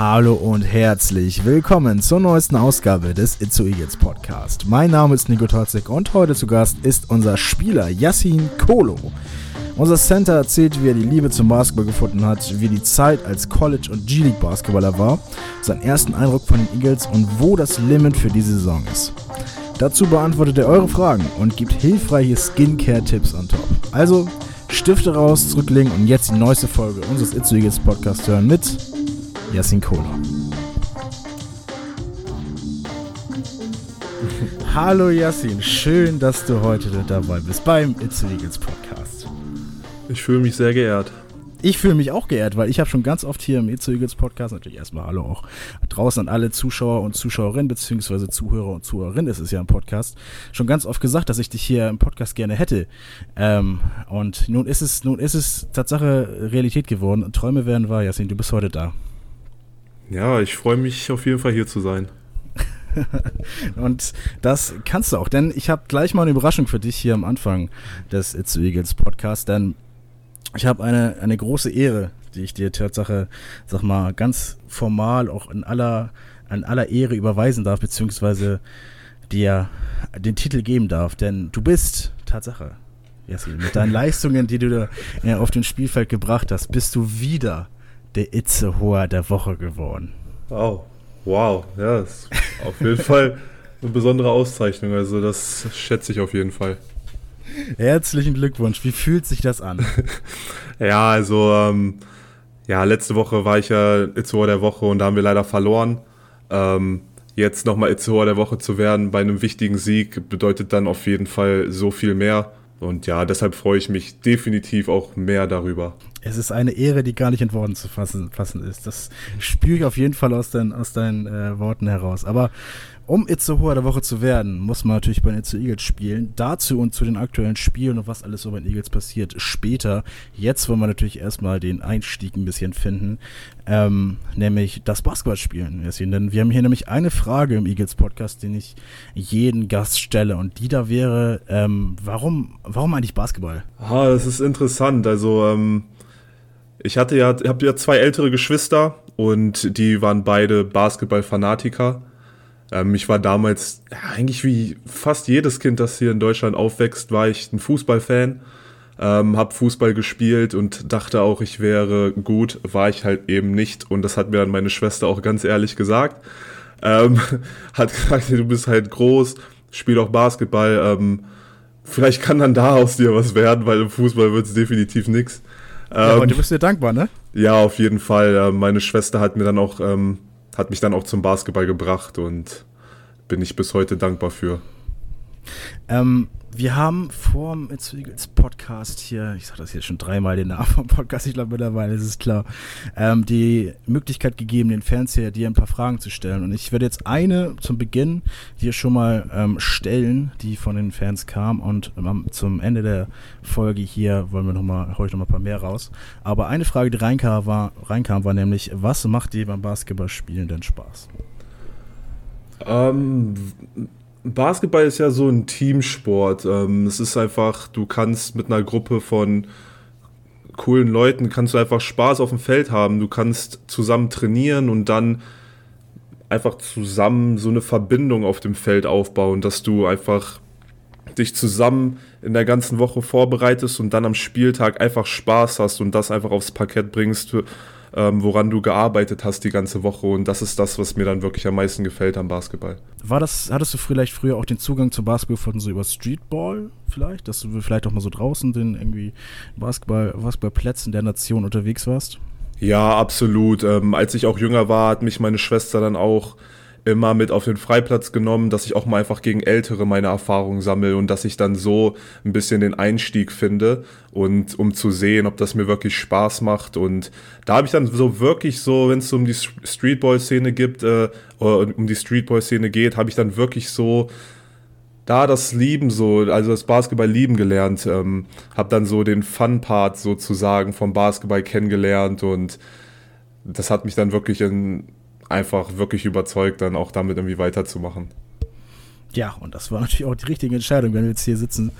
Hallo und herzlich willkommen zur neuesten Ausgabe des Itzo Eagles Podcast. Mein Name ist Nico Totzig und heute zu Gast ist unser Spieler Yassin Kolo. Unser Center erzählt, wie er die Liebe zum Basketball gefunden hat, wie die Zeit als College- und G-League Basketballer war, seinen ersten Eindruck von den Eagles und wo das Limit für diese Saison ist. Dazu beantwortet er eure Fragen und gibt hilfreiche Skincare-Tipps on top. Also Stifte raus, zurücklegen und jetzt die neueste Folge unseres Itzu Eagles Podcast hören mit Yassin Kola. Hallo Yassin, schön, dass du heute dabei bist beim Itzu Eagles Podcast. Ich fühle mich sehr geehrt. Ich fühle mich auch geehrt, weil ich habe schon ganz oft hier im Itzu Eagles Podcast, natürlich erstmal Hallo auch draußen an alle Zuschauer und Zuschauerinnen, beziehungsweise Zuhörer und Zuhörerinnen, es ist ja ein Podcast, schon ganz oft gesagt, dass ich dich hier im Podcast gerne hätte. Ähm, und nun ist es, nun ist es Tatsache Realität geworden. Träume werden wahr, Yassin, du bist heute da. Ja, ich freue mich auf jeden Fall hier zu sein. und das kannst du auch, denn ich habe gleich mal eine Überraschung für dich hier am Anfang des It's Eagles Podcast, denn ich habe eine, eine große Ehre, die ich dir Tatsache, sag mal, ganz formal auch in aller, in aller Ehre überweisen darf, beziehungsweise dir den Titel geben darf. Denn du bist, Tatsache, Yassin, mit deinen Leistungen, die du da auf dem Spielfeld gebracht hast, bist du wieder der Itzehoer der Woche geworden. Wow, wow, ja, das ist auf jeden Fall eine besondere Auszeichnung. Also das schätze ich auf jeden Fall. Herzlichen Glückwunsch. Wie fühlt sich das an? ja, also ähm, ja, letzte Woche war ich ja Itzehoer der Woche und da haben wir leider verloren. Ähm, jetzt nochmal Itzehoer der Woche zu werden bei einem wichtigen Sieg bedeutet dann auf jeden Fall so viel mehr. Und ja, deshalb freue ich mich definitiv auch mehr darüber. Es ist eine Ehre, die gar nicht in Worten zu fassen, fassen ist. Das spüre ich auf jeden Fall aus, dein, aus deinen äh, Worten heraus. Aber um Itzehoer der Woche zu werden, muss man natürlich bei den Itze Eagles spielen. Dazu und zu den aktuellen Spielen und was alles so bei den Eagles passiert, später. Jetzt wollen wir natürlich erstmal den Einstieg ein bisschen finden, ähm, nämlich das Basketballspielen. Denn wir haben hier nämlich eine Frage im Eagles-Podcast, den ich jeden Gast stelle. Und die da wäre, ähm, warum, warum eigentlich Basketball? Ah, das ist interessant. Also, ähm, ich hatte ja, habe ja zwei ältere Geschwister und die waren beide Basketball-Fanatiker. Ähm, ich war damals, ja, eigentlich wie fast jedes Kind, das hier in Deutschland aufwächst, war ich ein Fußballfan. Ähm, hab Fußball gespielt und dachte auch, ich wäre gut, war ich halt eben nicht. Und das hat mir dann meine Schwester auch ganz ehrlich gesagt. Ähm, hat gesagt, du bist halt groß, spiel auch Basketball. Ähm, vielleicht kann dann da aus dir was werden, weil im Fußball wird es definitiv nichts. Ja, aber du bist dir dankbar, ne? Ja, auf jeden Fall. Ähm, meine Schwester hat mir dann auch ähm, hat mich dann auch zum Basketball gebracht und bin ich bis heute dankbar für. Ähm, wir haben vor dem It's Eagles Podcast hier, ich sage das jetzt schon dreimal den Namen vom Podcast, ich glaube mittlerweile ist es klar, ähm, die Möglichkeit gegeben, den Fernseher dir ein paar Fragen zu stellen. Und ich werde jetzt eine zum Beginn hier schon mal ähm, stellen, die von den Fans kam. Und ähm, zum Ende der Folge hier wollen wir noch mal, hau ich noch mal ein paar mehr raus. Aber eine Frage, die reinkam, war, reinkam, war nämlich, was macht dir beim Basketballspielen denn Spaß? Ähm, Basketball ist ja so ein Teamsport. Ähm, es ist einfach, du kannst mit einer Gruppe von coolen Leuten, kannst du einfach Spaß auf dem Feld haben. Du kannst zusammen trainieren und dann einfach zusammen so eine Verbindung auf dem Feld aufbauen, dass du einfach dich zusammen in der ganzen Woche vorbereitest und dann am Spieltag einfach Spaß hast und das einfach aufs Parkett bringst ähm, woran du gearbeitet hast die ganze Woche. Und das ist das, was mir dann wirklich am meisten gefällt am Basketball. War das, hattest du vielleicht früher auch den Zugang zum Basketball von so über Streetball vielleicht? Dass du vielleicht auch mal so draußen den irgendwie Basketball, Basketballplätzen der Nation unterwegs warst? Ja, absolut. Ähm, als ich auch jünger war, hat mich meine Schwester dann auch immer mit auf den Freiplatz genommen, dass ich auch mal einfach gegen Ältere meine Erfahrungen sammle und dass ich dann so ein bisschen den Einstieg finde und um zu sehen, ob das mir wirklich Spaß macht. Und da habe ich dann so wirklich so, wenn es um die Streetball-Szene gibt, äh, um die Streetball-Szene geht, habe ich dann wirklich so da das Lieben so, also das Basketball lieben gelernt, ähm, habe dann so den Fun-Part sozusagen vom Basketball kennengelernt und das hat mich dann wirklich in einfach wirklich überzeugt, dann auch damit irgendwie weiterzumachen. Ja, und das war natürlich auch die richtige Entscheidung, wenn wir jetzt hier sitzen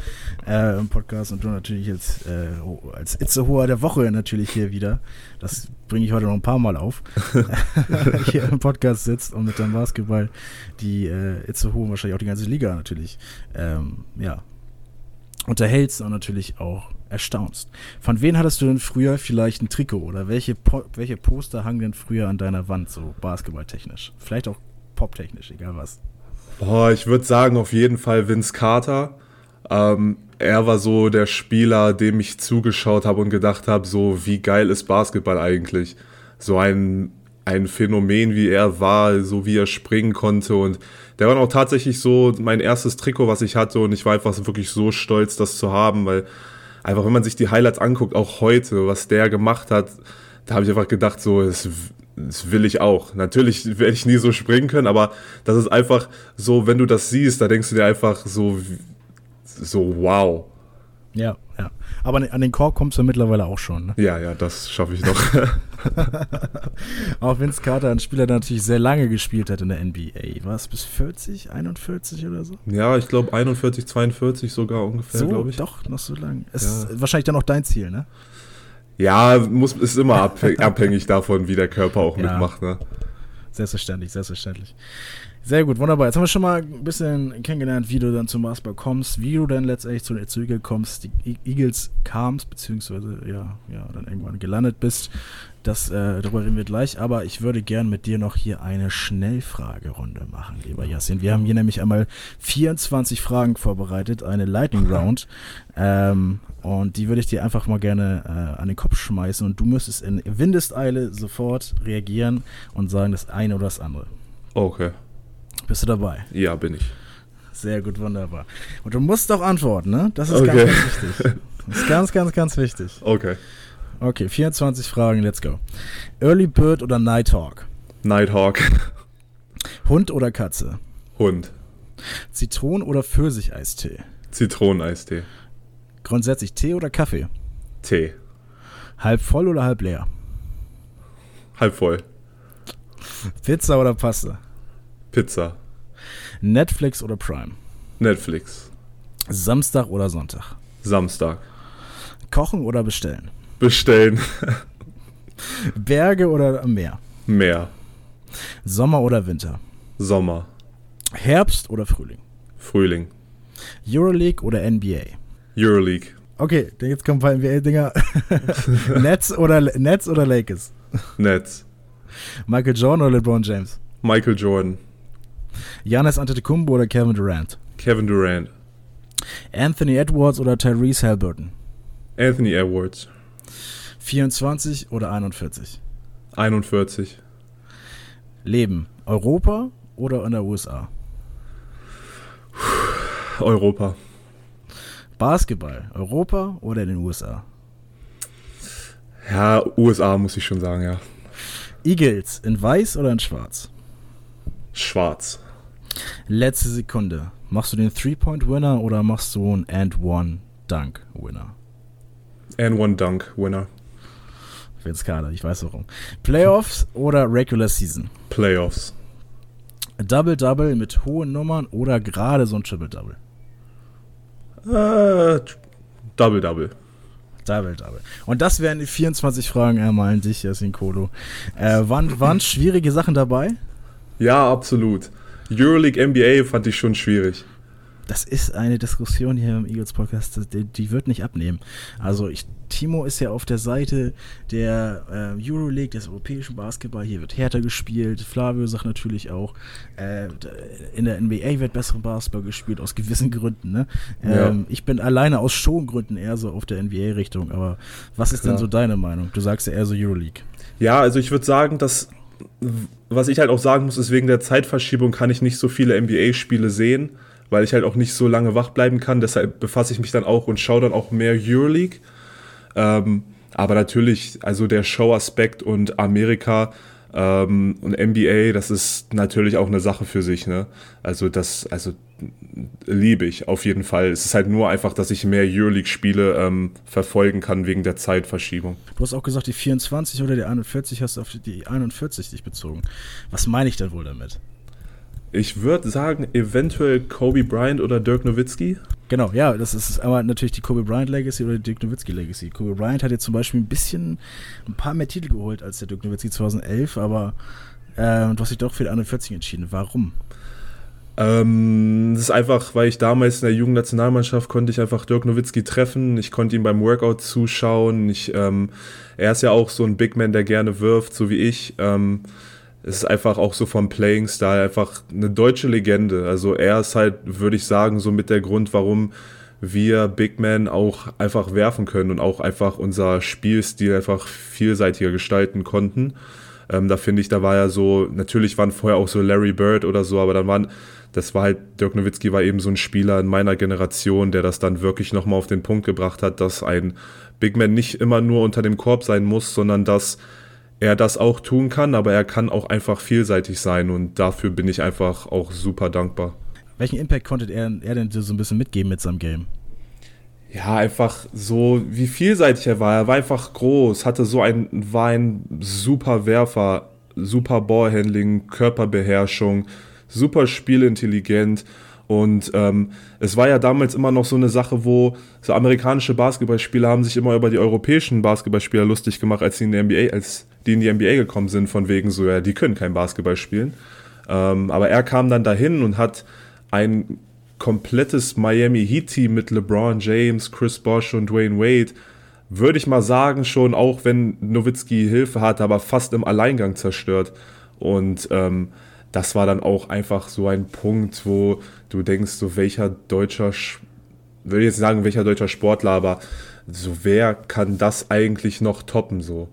äh, im Podcast und du natürlich jetzt äh, als Itzehoer der Woche natürlich hier wieder, das bringe ich heute noch ein paar Mal auf, hier im Podcast sitzt und mit deinem Basketball die äh, Itzehoe wahrscheinlich auch die ganze Liga natürlich, ähm, ja, unterhältst und natürlich auch erstaunst. Von wem hattest du denn früher vielleicht ein Trikot oder welche, po welche Poster hangen denn früher an deiner Wand, so basketballtechnisch? Vielleicht auch poptechnisch, egal was. Boah, ich würde sagen, auf jeden Fall Vince Carter. Ähm, er war so der Spieler, dem ich zugeschaut habe und gedacht habe, so wie geil ist Basketball eigentlich? So ein, ein Phänomen, wie er war, so wie er springen konnte und der war auch tatsächlich so mein erstes Trikot, was ich hatte und ich war einfach wirklich so stolz, das zu haben, weil einfach, wenn man sich die Highlights anguckt, auch heute, was der gemacht hat, da habe ich einfach gedacht, so, es das will ich auch. Natürlich werde ich nie so springen können, aber das ist einfach so, wenn du das siehst, da denkst du dir einfach so, so wow. Ja, ja. Aber an den Korb kommst du mittlerweile auch schon. Ne? Ja, ja, das schaffe ich noch. auch Vince Carter, ein Spieler, der natürlich sehr lange gespielt hat in der NBA. War es bis 40, 41 oder so? Ja, ich glaube 41, 42 sogar ungefähr, so, glaube ich. Doch, noch so lange. Ist ja. wahrscheinlich dann auch dein Ziel, ne? Ja, muss, ist immer abhängig davon, wie der Körper auch ja. mitmacht. Ne? Selbstverständlich, selbstverständlich. Sehr gut, wunderbar. Jetzt haben wir schon mal ein bisschen kennengelernt, wie du dann zum Basketball kommst, wie du dann letztendlich zu den Eagles kommst, die Eagles kamst, beziehungsweise ja, ja, dann irgendwann gelandet bist. Das, äh, darüber reden wir gleich, aber ich würde gern mit dir noch hier eine Schnellfragerunde machen, lieber Yassin. Wir haben hier nämlich einmal 24 Fragen vorbereitet, eine Lightning Round. Ähm, und die würde ich dir einfach mal gerne äh, an den Kopf schmeißen und du müsstest in Windeseile sofort reagieren und sagen das eine oder das andere. Okay. Bist du dabei? Ja, bin ich. Sehr gut, wunderbar. Und du musst auch antworten, ne? Das ist okay. ganz, ganz wichtig. Das ist ganz, ganz, ganz wichtig. Okay. Okay, 24 Fragen, let's go. Early Bird oder Nighthawk? Nighthawk. Hund oder Katze? Hund. Zitronen- oder Pfirsicheistee? Zitroneneistee. Grundsätzlich Tee oder Kaffee? Tee. Halb voll oder halb leer? Halb voll. Pizza oder Pasta? Pizza. Netflix oder Prime? Netflix. Samstag oder Sonntag? Samstag. Kochen oder bestellen? Bestellen. Berge oder Meer? Meer. Sommer oder Winter? Sommer. Herbst oder Frühling? Frühling. Euroleague oder NBA? Euroleague. Okay, jetzt kommen ein paar NBA-Dinger. Nets oder Nets oder Lakers? Nets. Michael Jordan oder LeBron James? Michael Jordan. Giannis Antetokounmpo oder Kevin Durant? Kevin Durant. Anthony Edwards oder Tyrese Halliburton? Anthony Edwards. 24 oder 41? 41. Leben Europa oder in der USA? Europa. Basketball Europa oder in den USA? Ja, USA muss ich schon sagen, ja. Eagles in weiß oder in schwarz? Schwarz. Letzte Sekunde. Machst du den Three-Point-Winner oder machst du einen And-One-Dunk-Winner? And-One-Dunk-Winner. Vince Carter, ich weiß warum. Playoffs oder Regular Season? Playoffs. Double-Double mit hohen Nummern oder gerade so ein Triple-Double? Äh, Double-Double. Double-Double. Und das wären die 24 Fragen einmal an dich, Yasin Kolo. Äh, waren, waren schwierige Sachen dabei? Ja, absolut. Euroleague NBA fand ich schon schwierig das ist eine Diskussion hier im Eagles Podcast, die, die, wird nicht abnehmen. Also ich, Timo ist ja auf der Seite der äh, Euroleague, des europäischen Basketball. Hier wird härter gespielt. Flavio sagt natürlich auch, äh, in der NBA wird besseren Basketball gespielt, aus gewissen Gründen. Ne? Ähm, ja. Ich bin alleine aus Schongründen eher so auf der NBA-Richtung. Aber was ist Klar. denn so deine Meinung? Du sagst ja eher so Euroleague. Ja, also ich würde sagen, dass was ich halt auch sagen muss, ist wegen der Zeitverschiebung kann ich nicht so viele NBA-Spiele sehen weil ich halt auch nicht so lange wach bleiben kann. Deshalb befasse ich mich dann auch und schaue dann auch mehr Euroleague. Ähm, aber natürlich, also der Show-Aspekt und Amerika ähm, und NBA, das ist natürlich auch eine Sache für sich. Ne? Also das, also liebe ich auf jeden Fall. Es ist halt nur einfach, dass ich mehr Euroleague-Spiele ähm, verfolgen kann wegen der Zeitverschiebung. Du hast auch gesagt, die 24 oder die 41 hast du auf die 41 dich bezogen. Was meine ich denn wohl damit? Ich würde sagen, eventuell Kobe Bryant oder Dirk Nowitzki. Genau, ja, das ist einmal natürlich die Kobe Bryant Legacy oder die Dirk Nowitzki Legacy. Kobe Bryant hat jetzt zum Beispiel ein bisschen, ein paar mehr Titel geholt als der Dirk Nowitzki 2011, aber äh, du hast dich doch für die 41 entschieden. Warum? Ähm, das ist einfach, weil ich damals in der Jugendnationalmannschaft konnte ich einfach Dirk Nowitzki treffen. Ich konnte ihm beim Workout zuschauen. Ich, ähm, er ist ja auch so ein Big Man, der gerne wirft, so wie ich. Ähm, ist einfach auch so vom Playing Style einfach eine deutsche Legende. Also er ist halt, würde ich sagen, so mit der Grund, warum wir Big Men auch einfach werfen können und auch einfach unser Spielstil einfach vielseitiger gestalten konnten. Ähm, da finde ich, da war ja so, natürlich waren vorher auch so Larry Bird oder so, aber dann waren, das war halt, Dirk Nowitzki war eben so ein Spieler in meiner Generation, der das dann wirklich nochmal auf den Punkt gebracht hat, dass ein Big Man nicht immer nur unter dem Korb sein muss, sondern dass er das auch tun kann, aber er kann auch einfach vielseitig sein und dafür bin ich einfach auch super dankbar. Welchen Impact konnte er, er denn so ein bisschen mitgeben mit seinem Game? Ja, einfach so, wie vielseitig er war. Er war einfach groß, hatte so ein, war ein super Werfer, super Ballhandling, Körperbeherrschung, super spielintelligent und ähm, es war ja damals immer noch so eine Sache, wo so amerikanische Basketballspieler haben sich immer über die europäischen Basketballspieler lustig gemacht, als sie in der NBA, als die in die NBA gekommen sind, von wegen so, ja, die können kein Basketball spielen. Ähm, aber er kam dann dahin und hat ein komplettes Miami Heat-Team mit LeBron James, Chris Bosh und Dwayne Wade, würde ich mal sagen, schon auch wenn Nowitzki Hilfe hatte, aber fast im Alleingang zerstört. Und ähm, das war dann auch einfach so ein Punkt, wo du denkst, so welcher deutscher, will jetzt sagen, welcher deutscher Sportler, aber so wer kann das eigentlich noch toppen so?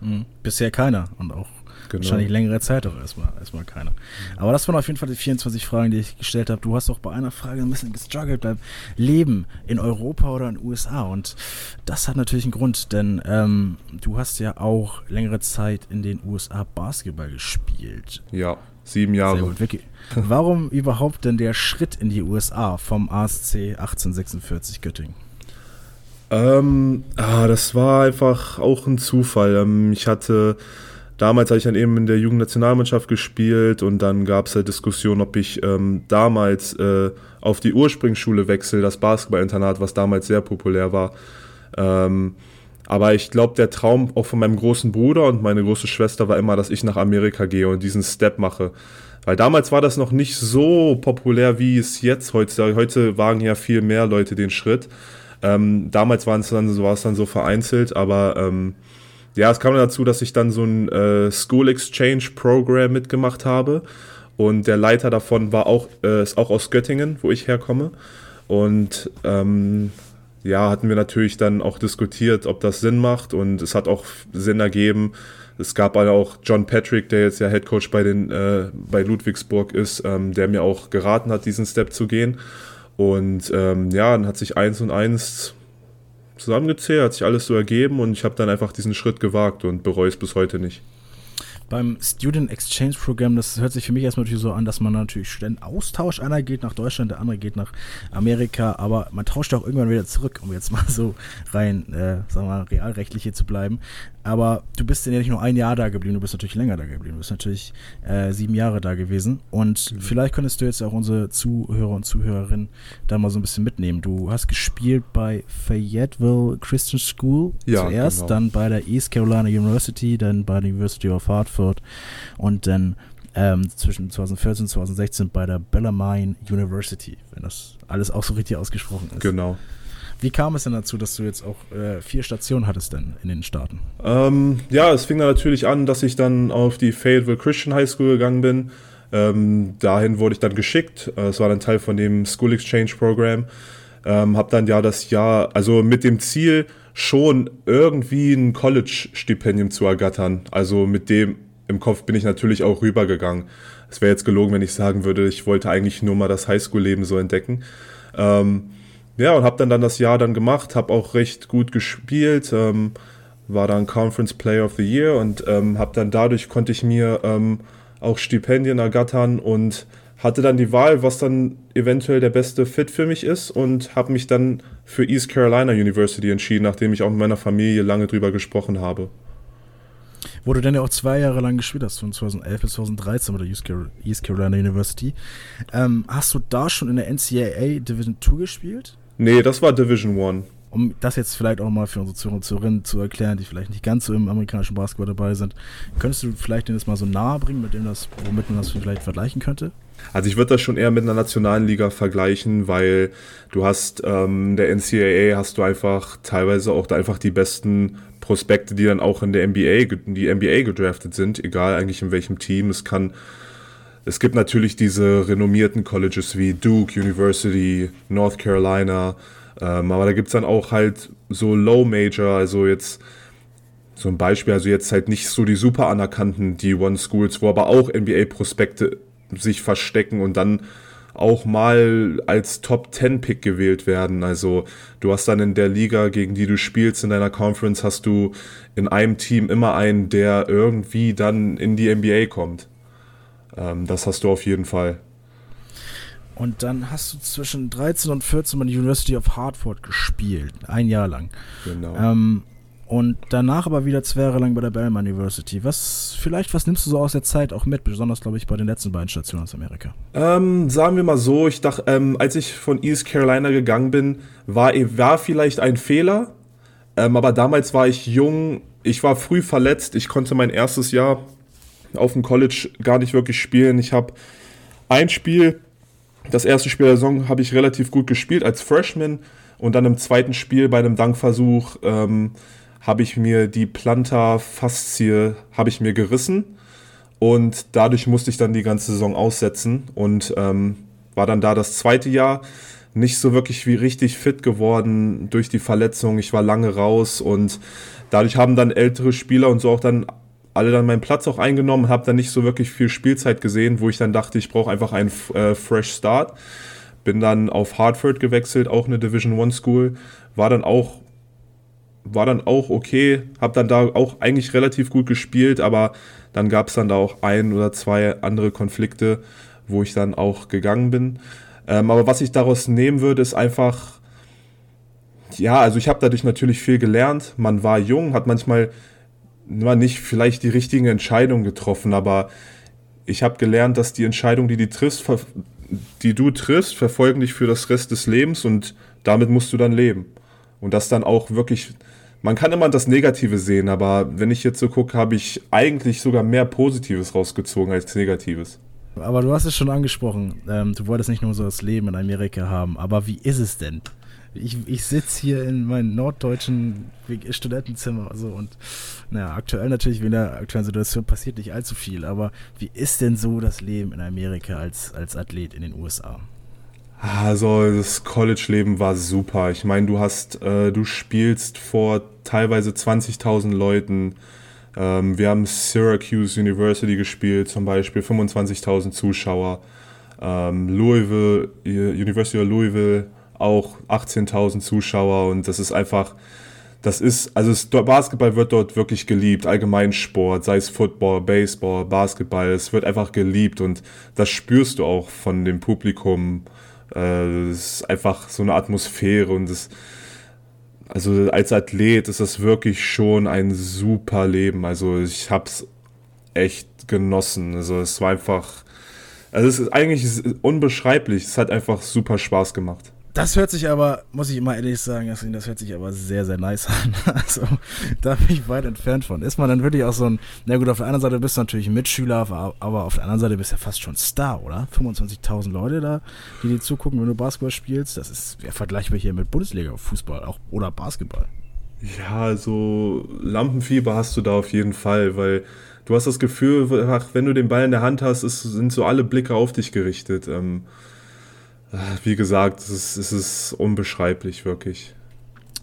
Mhm. Bisher keiner und auch genau. wahrscheinlich längere Zeit auch erstmal, erstmal keiner. Aber das waren auf jeden Fall die 24 Fragen, die ich gestellt habe. Du hast auch bei einer Frage ein bisschen gestruggelt beim Leben in Europa oder in den USA und das hat natürlich einen Grund, denn ähm, du hast ja auch längere Zeit in den USA Basketball gespielt. Ja. Sieben Jahre. Sehr gut, Vicky. Warum überhaupt denn der Schritt in die USA vom ASC 1846 Göttingen? Ähm, ah, das war einfach auch ein Zufall. Ähm, ich hatte, damals hatte ich dann eben in der Jugendnationalmannschaft gespielt und dann gab es halt Diskussion, ob ich ähm, damals äh, auf die Ursprungsschule wechsle, das Basketballinternat, was damals sehr populär war. Ähm, aber ich glaube, der Traum auch von meinem großen Bruder und meine große Schwester war immer, dass ich nach Amerika gehe und diesen Step mache. Weil damals war das noch nicht so populär, wie es jetzt heute. Heute wagen ja viel mehr Leute den Schritt. Ähm, damals waren es dann, war es dann so vereinzelt, aber ähm, ja, es kam dazu, dass ich dann so ein äh, School Exchange Program mitgemacht habe. Und der Leiter davon war auch, äh, ist auch aus Göttingen, wo ich herkomme. Und ähm, ja, hatten wir natürlich dann auch diskutiert, ob das Sinn macht und es hat auch Sinn ergeben. Es gab auch John Patrick, der jetzt ja Head Coach bei, den, äh, bei Ludwigsburg ist, ähm, der mir auch geraten hat, diesen Step zu gehen. Und ähm, ja, dann hat sich eins und eins zusammengezählt, hat sich alles so ergeben und ich habe dann einfach diesen Schritt gewagt und bereue es bis heute nicht beim Student Exchange Program, das hört sich für mich erstmal natürlich so an, dass man natürlich Studenten austauscht. Einer geht nach Deutschland, der andere geht nach Amerika, aber man tauscht auch irgendwann wieder zurück, um jetzt mal so rein, äh, sagen wir mal, realrechtlich hier zu bleiben. Aber du bist ja nicht nur ein Jahr da geblieben, du bist natürlich länger da geblieben. Du bist natürlich äh, sieben Jahre da gewesen. Und mhm. vielleicht könntest du jetzt auch unsere Zuhörer und Zuhörerinnen da mal so ein bisschen mitnehmen. Du hast gespielt bei Fayetteville Christian School ja, zuerst, genau. dann bei der East Carolina University, dann bei der University of Hartford und dann ähm, zwischen 2014 und 2016 bei der Bellarmine University, wenn das alles auch so richtig ausgesprochen ist. Genau. Wie kam es denn dazu, dass du jetzt auch äh, vier Stationen hattest denn in den Staaten? Ähm, ja, es fing dann natürlich an, dass ich dann auf die Fayetteville Christian High School gegangen bin. Ähm, dahin wurde ich dann geschickt. Äh, es war dann Teil von dem School Exchange Program. Ähm, hab dann ja das Jahr, also mit dem Ziel, schon irgendwie ein College-Stipendium zu ergattern. Also mit dem im Kopf bin ich natürlich auch rübergegangen. Es wäre jetzt gelogen, wenn ich sagen würde, ich wollte eigentlich nur mal das Highschool-Leben so entdecken. Ähm, ja, und habe dann, dann das Jahr dann gemacht, habe auch recht gut gespielt, ähm, war dann Conference Player of the Year und ähm, habe dann dadurch konnte ich mir ähm, auch Stipendien ergattern und hatte dann die Wahl, was dann eventuell der beste Fit für mich ist und habe mich dann für East Carolina University entschieden, nachdem ich auch mit meiner Familie lange drüber gesprochen habe. wo du dann ja auch zwei Jahre lang gespielt hast, von 2011 bis 2013 bei der East Carolina University. Ähm, hast du da schon in der NCAA Division 2 gespielt? Nee, das war Division 1 um das jetzt vielleicht auch mal für unsere Zuhörer und Zuhörerinnen zu erklären, die vielleicht nicht ganz so im amerikanischen Basketball dabei sind, könntest du vielleicht das mal so nahe bringen, mit dem das, womit man das vielleicht vergleichen könnte? Also ich würde das schon eher mit einer nationalen Liga vergleichen, weil du hast ähm, der NCAA hast du einfach teilweise auch einfach die besten Prospekte, die dann auch in der NBA, die NBA gedraftet sind, egal eigentlich in welchem Team. Es kann es gibt natürlich diese renommierten Colleges wie Duke University, North Carolina, ähm, aber da gibt es dann auch halt so Low Major, also jetzt so ein Beispiel, also jetzt halt nicht so die super anerkannten D1 Schools, wo aber auch NBA-Prospekte sich verstecken und dann auch mal als Top 10 Pick gewählt werden. Also du hast dann in der Liga, gegen die du spielst, in deiner Conference, hast du in einem Team immer einen, der irgendwie dann in die NBA kommt. Ähm, das hast du auf jeden Fall. Und dann hast du zwischen 13 und 14 bei der University of Hartford gespielt, ein Jahr lang. Genau. Ähm, und danach aber wieder zwei Jahre lang bei der Belmont University. Was, vielleicht, was nimmst du so aus der Zeit auch mit, besonders, glaube ich, bei den letzten beiden Stationen aus Amerika? Ähm, sagen wir mal so, ich dachte, ähm, als ich von East Carolina gegangen bin, war, war vielleicht ein Fehler, ähm, aber damals war ich jung, ich war früh verletzt, ich konnte mein erstes Jahr auf dem College gar nicht wirklich spielen. Ich habe ein Spiel das erste Spiel der Saison habe ich relativ gut gespielt als Freshman und dann im zweiten Spiel bei einem Dankversuch ähm, habe ich mir die Plantarfaszie habe ich mir gerissen und dadurch musste ich dann die ganze Saison aussetzen und ähm, war dann da das zweite Jahr nicht so wirklich wie richtig fit geworden durch die Verletzung. Ich war lange raus und dadurch haben dann ältere Spieler und so auch dann alle dann meinen Platz auch eingenommen, habe dann nicht so wirklich viel Spielzeit gesehen, wo ich dann dachte, ich brauche einfach einen äh, Fresh Start. Bin dann auf Hartford gewechselt, auch eine Division One School, war dann auch war dann auch okay, habe dann da auch eigentlich relativ gut gespielt, aber dann gab es dann da auch ein oder zwei andere Konflikte, wo ich dann auch gegangen bin. Ähm, aber was ich daraus nehmen würde, ist einfach, ja, also ich habe dadurch natürlich viel gelernt. Man war jung, hat manchmal nur nicht vielleicht die richtigen Entscheidungen getroffen, aber ich habe gelernt, dass die Entscheidung, die, die, triffst, die du triffst, verfolgen dich für das Rest des Lebens und damit musst du dann leben. Und das dann auch wirklich, man kann immer das Negative sehen, aber wenn ich jetzt so gucke, habe ich eigentlich sogar mehr Positives rausgezogen als Negatives. Aber du hast es schon angesprochen, ähm, du wolltest nicht nur so das Leben in Amerika haben, aber wie ist es denn? Ich, ich sitze hier in meinem norddeutschen Studentenzimmer so und naja, aktuell natürlich wegen der aktuellen Situation passiert nicht allzu viel, aber wie ist denn so das Leben in Amerika als, als Athlet in den USA? Also das College-Leben war super. Ich meine, du hast, äh, du spielst vor teilweise 20.000 Leuten. Ähm, wir haben Syracuse University gespielt, zum Beispiel 25.000 Zuschauer. Ähm, Louisville, University of Louisville auch 18.000 Zuschauer und das ist einfach, das ist, also es, Basketball wird dort wirklich geliebt, allgemein Sport, sei es Football, Baseball, Basketball, es wird einfach geliebt und das spürst du auch von dem Publikum. Äh, es ist einfach so eine Atmosphäre und es, also als Athlet ist das wirklich schon ein super Leben. Also ich hab's echt genossen. Also es war einfach, also es ist eigentlich unbeschreiblich. Es hat einfach super Spaß gemacht. Das hört sich aber, muss ich immer ehrlich sagen, das hört sich aber sehr, sehr nice an. Also, da bin ich weit entfernt von. Ist man dann wirklich auch so ein, na gut, auf der einen Seite bist du natürlich Mitschüler, aber auf der anderen Seite bist du ja fast schon Star, oder? 25.000 Leute da, die dir zugucken, wenn du Basketball spielst. Das ist ja vergleichbar hier mit Bundesliga-Fußball auch, oder Basketball. Ja, also Lampenfieber hast du da auf jeden Fall, weil du hast das Gefühl, wenn du den Ball in der Hand hast, ist, sind so alle Blicke auf dich gerichtet. Ähm, wie gesagt, es ist, es ist unbeschreiblich, wirklich.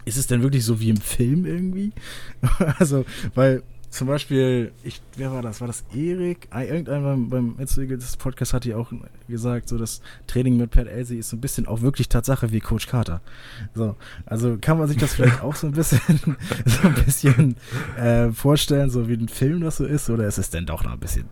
Ist es denn wirklich so wie im Film irgendwie? also, weil zum Beispiel, ich, wer war das? War das Erik? Ah, irgendeiner beim, beim des Podcast hat ja auch gesagt, so das Training mit Pat Elsie ist so ein bisschen auch wirklich Tatsache wie Coach Carter. So, also kann man sich das vielleicht auch so ein bisschen, so ein bisschen äh, vorstellen, so wie ein Film das so ist, oder ist es denn doch noch ein bisschen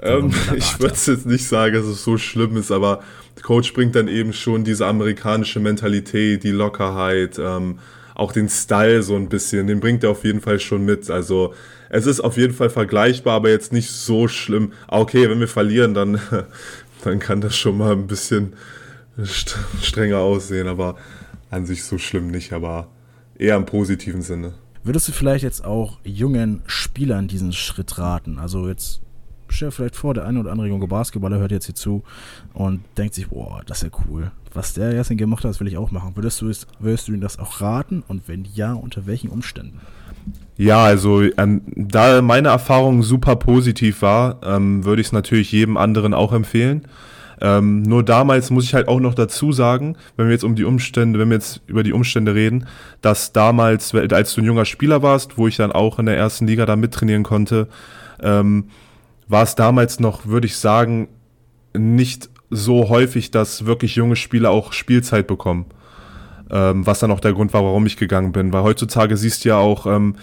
ähm, ich würde es jetzt nicht sagen, dass es so schlimm ist, aber Coach bringt dann eben schon diese amerikanische Mentalität, die Lockerheit, ähm, auch den Style so ein bisschen, den bringt er auf jeden Fall schon mit. Also es ist auf jeden Fall vergleichbar, aber jetzt nicht so schlimm. Ah, okay, wenn wir verlieren, dann, dann kann das schon mal ein bisschen strenger aussehen, aber an sich so schlimm nicht, aber eher im positiven Sinne. Würdest du vielleicht jetzt auch jungen Spielern diesen Schritt raten? Also jetzt stell dir vielleicht vor, der eine oder andere junge Basketballer hört jetzt hier zu und denkt sich, boah, das ist ja cool. Was der Jasin gemacht hat, das will ich auch machen. Würdest du, würdest du ihm das auch raten? Und wenn ja, unter welchen Umständen? Ja, also ähm, da meine Erfahrung super positiv war, ähm, würde ich es natürlich jedem anderen auch empfehlen. Ähm, nur damals muss ich halt auch noch dazu sagen, wenn wir jetzt um die Umstände, wenn wir jetzt über die Umstände reden, dass damals, als du ein junger Spieler warst, wo ich dann auch in der ersten Liga da mittrainieren konnte, ähm, war es damals noch, würde ich sagen, nicht so häufig, dass wirklich junge Spieler auch Spielzeit bekommen. Ähm, was dann auch der Grund war, warum ich gegangen bin. Weil heutzutage siehst du ja auch ähm,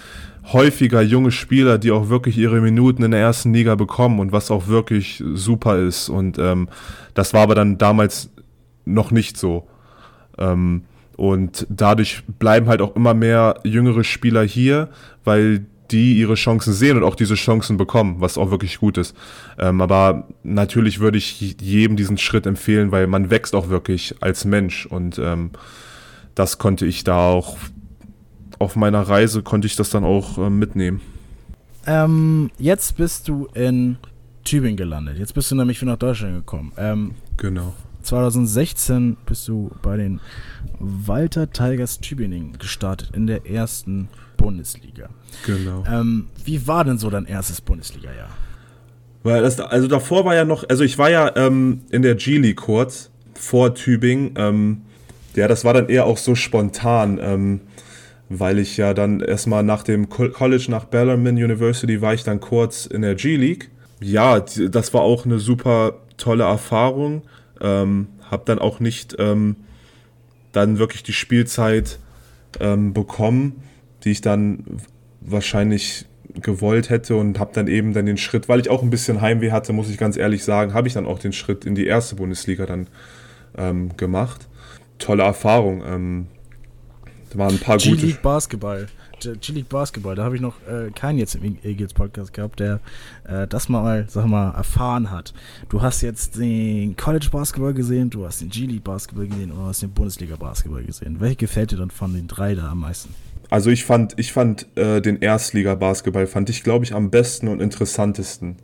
häufiger junge Spieler, die auch wirklich ihre Minuten in der ersten Liga bekommen und was auch wirklich super ist. Und ähm, das war aber dann damals noch nicht so. Ähm, und dadurch bleiben halt auch immer mehr jüngere Spieler hier, weil die ihre Chancen sehen und auch diese Chancen bekommen, was auch wirklich gut ist. Ähm, aber natürlich würde ich jedem diesen Schritt empfehlen, weil man wächst auch wirklich als Mensch und ähm, das konnte ich da auch auf meiner Reise konnte ich das dann auch äh, mitnehmen. Ähm, jetzt bist du in Tübingen gelandet. Jetzt bist du nämlich wieder nach Deutschland gekommen. Ähm, genau. 2016 bist du bei den Walter Tigers Tübingen gestartet in der ersten Bundesliga. Genau. Ähm, wie war denn so dein erstes Bundesliga-Jahr? Weil das, also davor war ja noch, also ich war ja ähm, in der G-League kurz vor Tübingen. Ähm, ja, das war dann eher auch so spontan, ähm, weil ich ja dann erstmal nach dem College nach Bellarmine University war ich dann kurz in der G-League. Ja, das war auch eine super tolle Erfahrung. Ähm, hab dann auch nicht ähm, dann wirklich die Spielzeit ähm, bekommen die ich dann wahrscheinlich gewollt hätte und habe dann eben dann den Schritt, weil ich auch ein bisschen Heimweh hatte, muss ich ganz ehrlich sagen, habe ich dann auch den Schritt in die erste Bundesliga dann ähm, gemacht. Tolle Erfahrung. Ähm, da waren ein paar G gute. G-League Basketball. G-League Basketball, da habe ich noch äh, keinen jetzt im Eagles Podcast gehabt, der äh, das mal, sag mal, erfahren hat. Du hast jetzt den College Basketball gesehen, du hast den G-League Basketball gesehen und du hast den Bundesliga Basketball gesehen. Welche gefällt dir dann von den drei da am meisten? Also ich fand, ich fand äh, den Erstliga-Basketball, fand ich, glaube ich, am besten und interessantesten.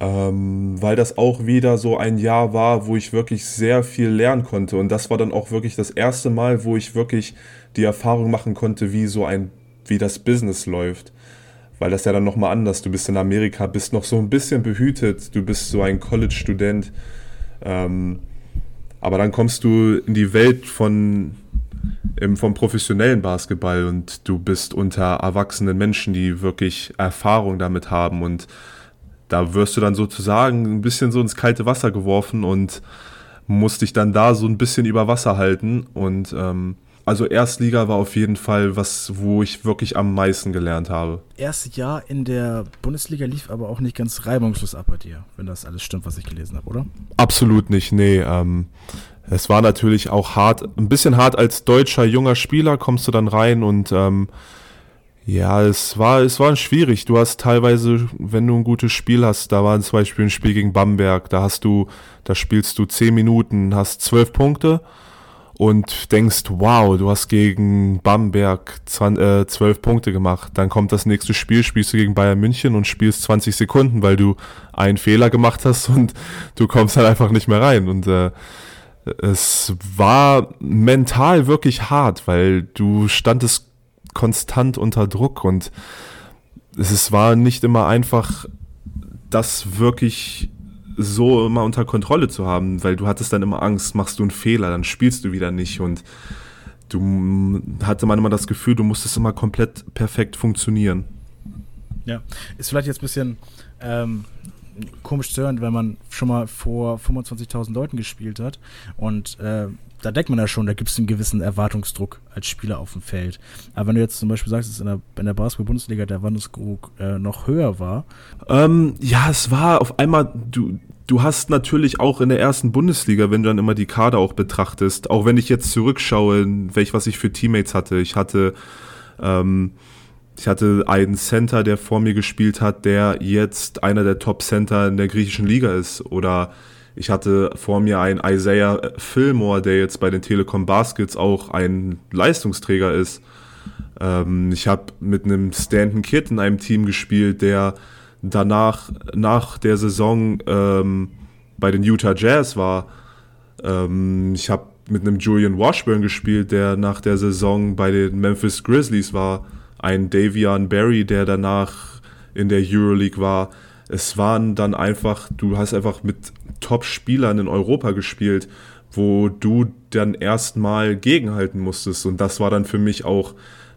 Ähm, weil das auch wieder so ein Jahr war, wo ich wirklich sehr viel lernen konnte. Und das war dann auch wirklich das erste Mal, wo ich wirklich die Erfahrung machen konnte, wie so ein, wie das Business läuft. Weil das ja dann nochmal anders. Du bist in Amerika, bist noch so ein bisschen behütet, du bist so ein College-Student. Ähm, aber dann kommst du in die Welt von, im, vom professionellen Basketball und du bist unter erwachsenen Menschen, die wirklich Erfahrung damit haben. Und da wirst du dann sozusagen ein bisschen so ins kalte Wasser geworfen und musst dich dann da so ein bisschen über Wasser halten. Und ähm, also Erstliga war auf jeden Fall was, wo ich wirklich am meisten gelernt habe. Erstes Jahr in der Bundesliga lief aber auch nicht ganz reibungslos ab bei dir, wenn das alles stimmt, was ich gelesen habe, oder? Absolut nicht, nee. Ähm, es war natürlich auch hart, ein bisschen hart als deutscher junger Spieler kommst du dann rein und ähm, ja, es war, es war schwierig. Du hast teilweise, wenn du ein gutes Spiel hast, da war zum Beispiel ein Spiel gegen Bamberg, da hast du, da spielst du zehn Minuten, hast zwölf Punkte und denkst, wow, du hast gegen Bamberg 20, äh, 12 Punkte gemacht. Dann kommt das nächste Spiel, spielst du gegen Bayern München und spielst 20 Sekunden, weil du einen Fehler gemacht hast und du kommst halt einfach nicht mehr rein. Und äh, es war mental wirklich hart, weil du standest konstant unter Druck und es war nicht immer einfach, das wirklich so immer unter Kontrolle zu haben, weil du hattest dann immer Angst, machst du einen Fehler, dann spielst du wieder nicht und du hatte man immer das Gefühl, du musstest immer komplett perfekt funktionieren. Ja, ist vielleicht jetzt ein bisschen ähm, komisch zu hören, wenn man schon mal vor 25.000 Leuten gespielt hat und äh, da denkt man ja schon, da gibt es einen gewissen Erwartungsdruck als Spieler auf dem Feld. Aber wenn du jetzt zum Beispiel sagst, dass in der, in der Basketball-Bundesliga der Erwartungsdruck äh, noch höher war. Ähm, ja, es war auf einmal, du, du hast natürlich auch in der ersten Bundesliga, wenn du dann immer die Kader auch betrachtest, auch wenn ich jetzt zurückschaue, welch, was ich für Teammates hatte. Ich hatte, ähm, ich hatte einen Center, der vor mir gespielt hat, der jetzt einer der Top-Center in der griechischen Liga ist. Oder ich hatte vor mir einen Isaiah Fillmore, der jetzt bei den Telekom Baskets auch ein Leistungsträger ist. Ähm, ich habe mit einem Stanton Kid in einem Team gespielt, der danach, nach der Saison ähm, bei den Utah Jazz war. Ähm, ich habe mit einem Julian Washburn gespielt, der nach der Saison bei den Memphis Grizzlies war. Ein Davian Barry, der danach in der Euroleague war. Es waren dann einfach, du hast einfach mit Top-Spielern in Europa gespielt, wo du dann erstmal gegenhalten musstest. Und das war dann für mich auch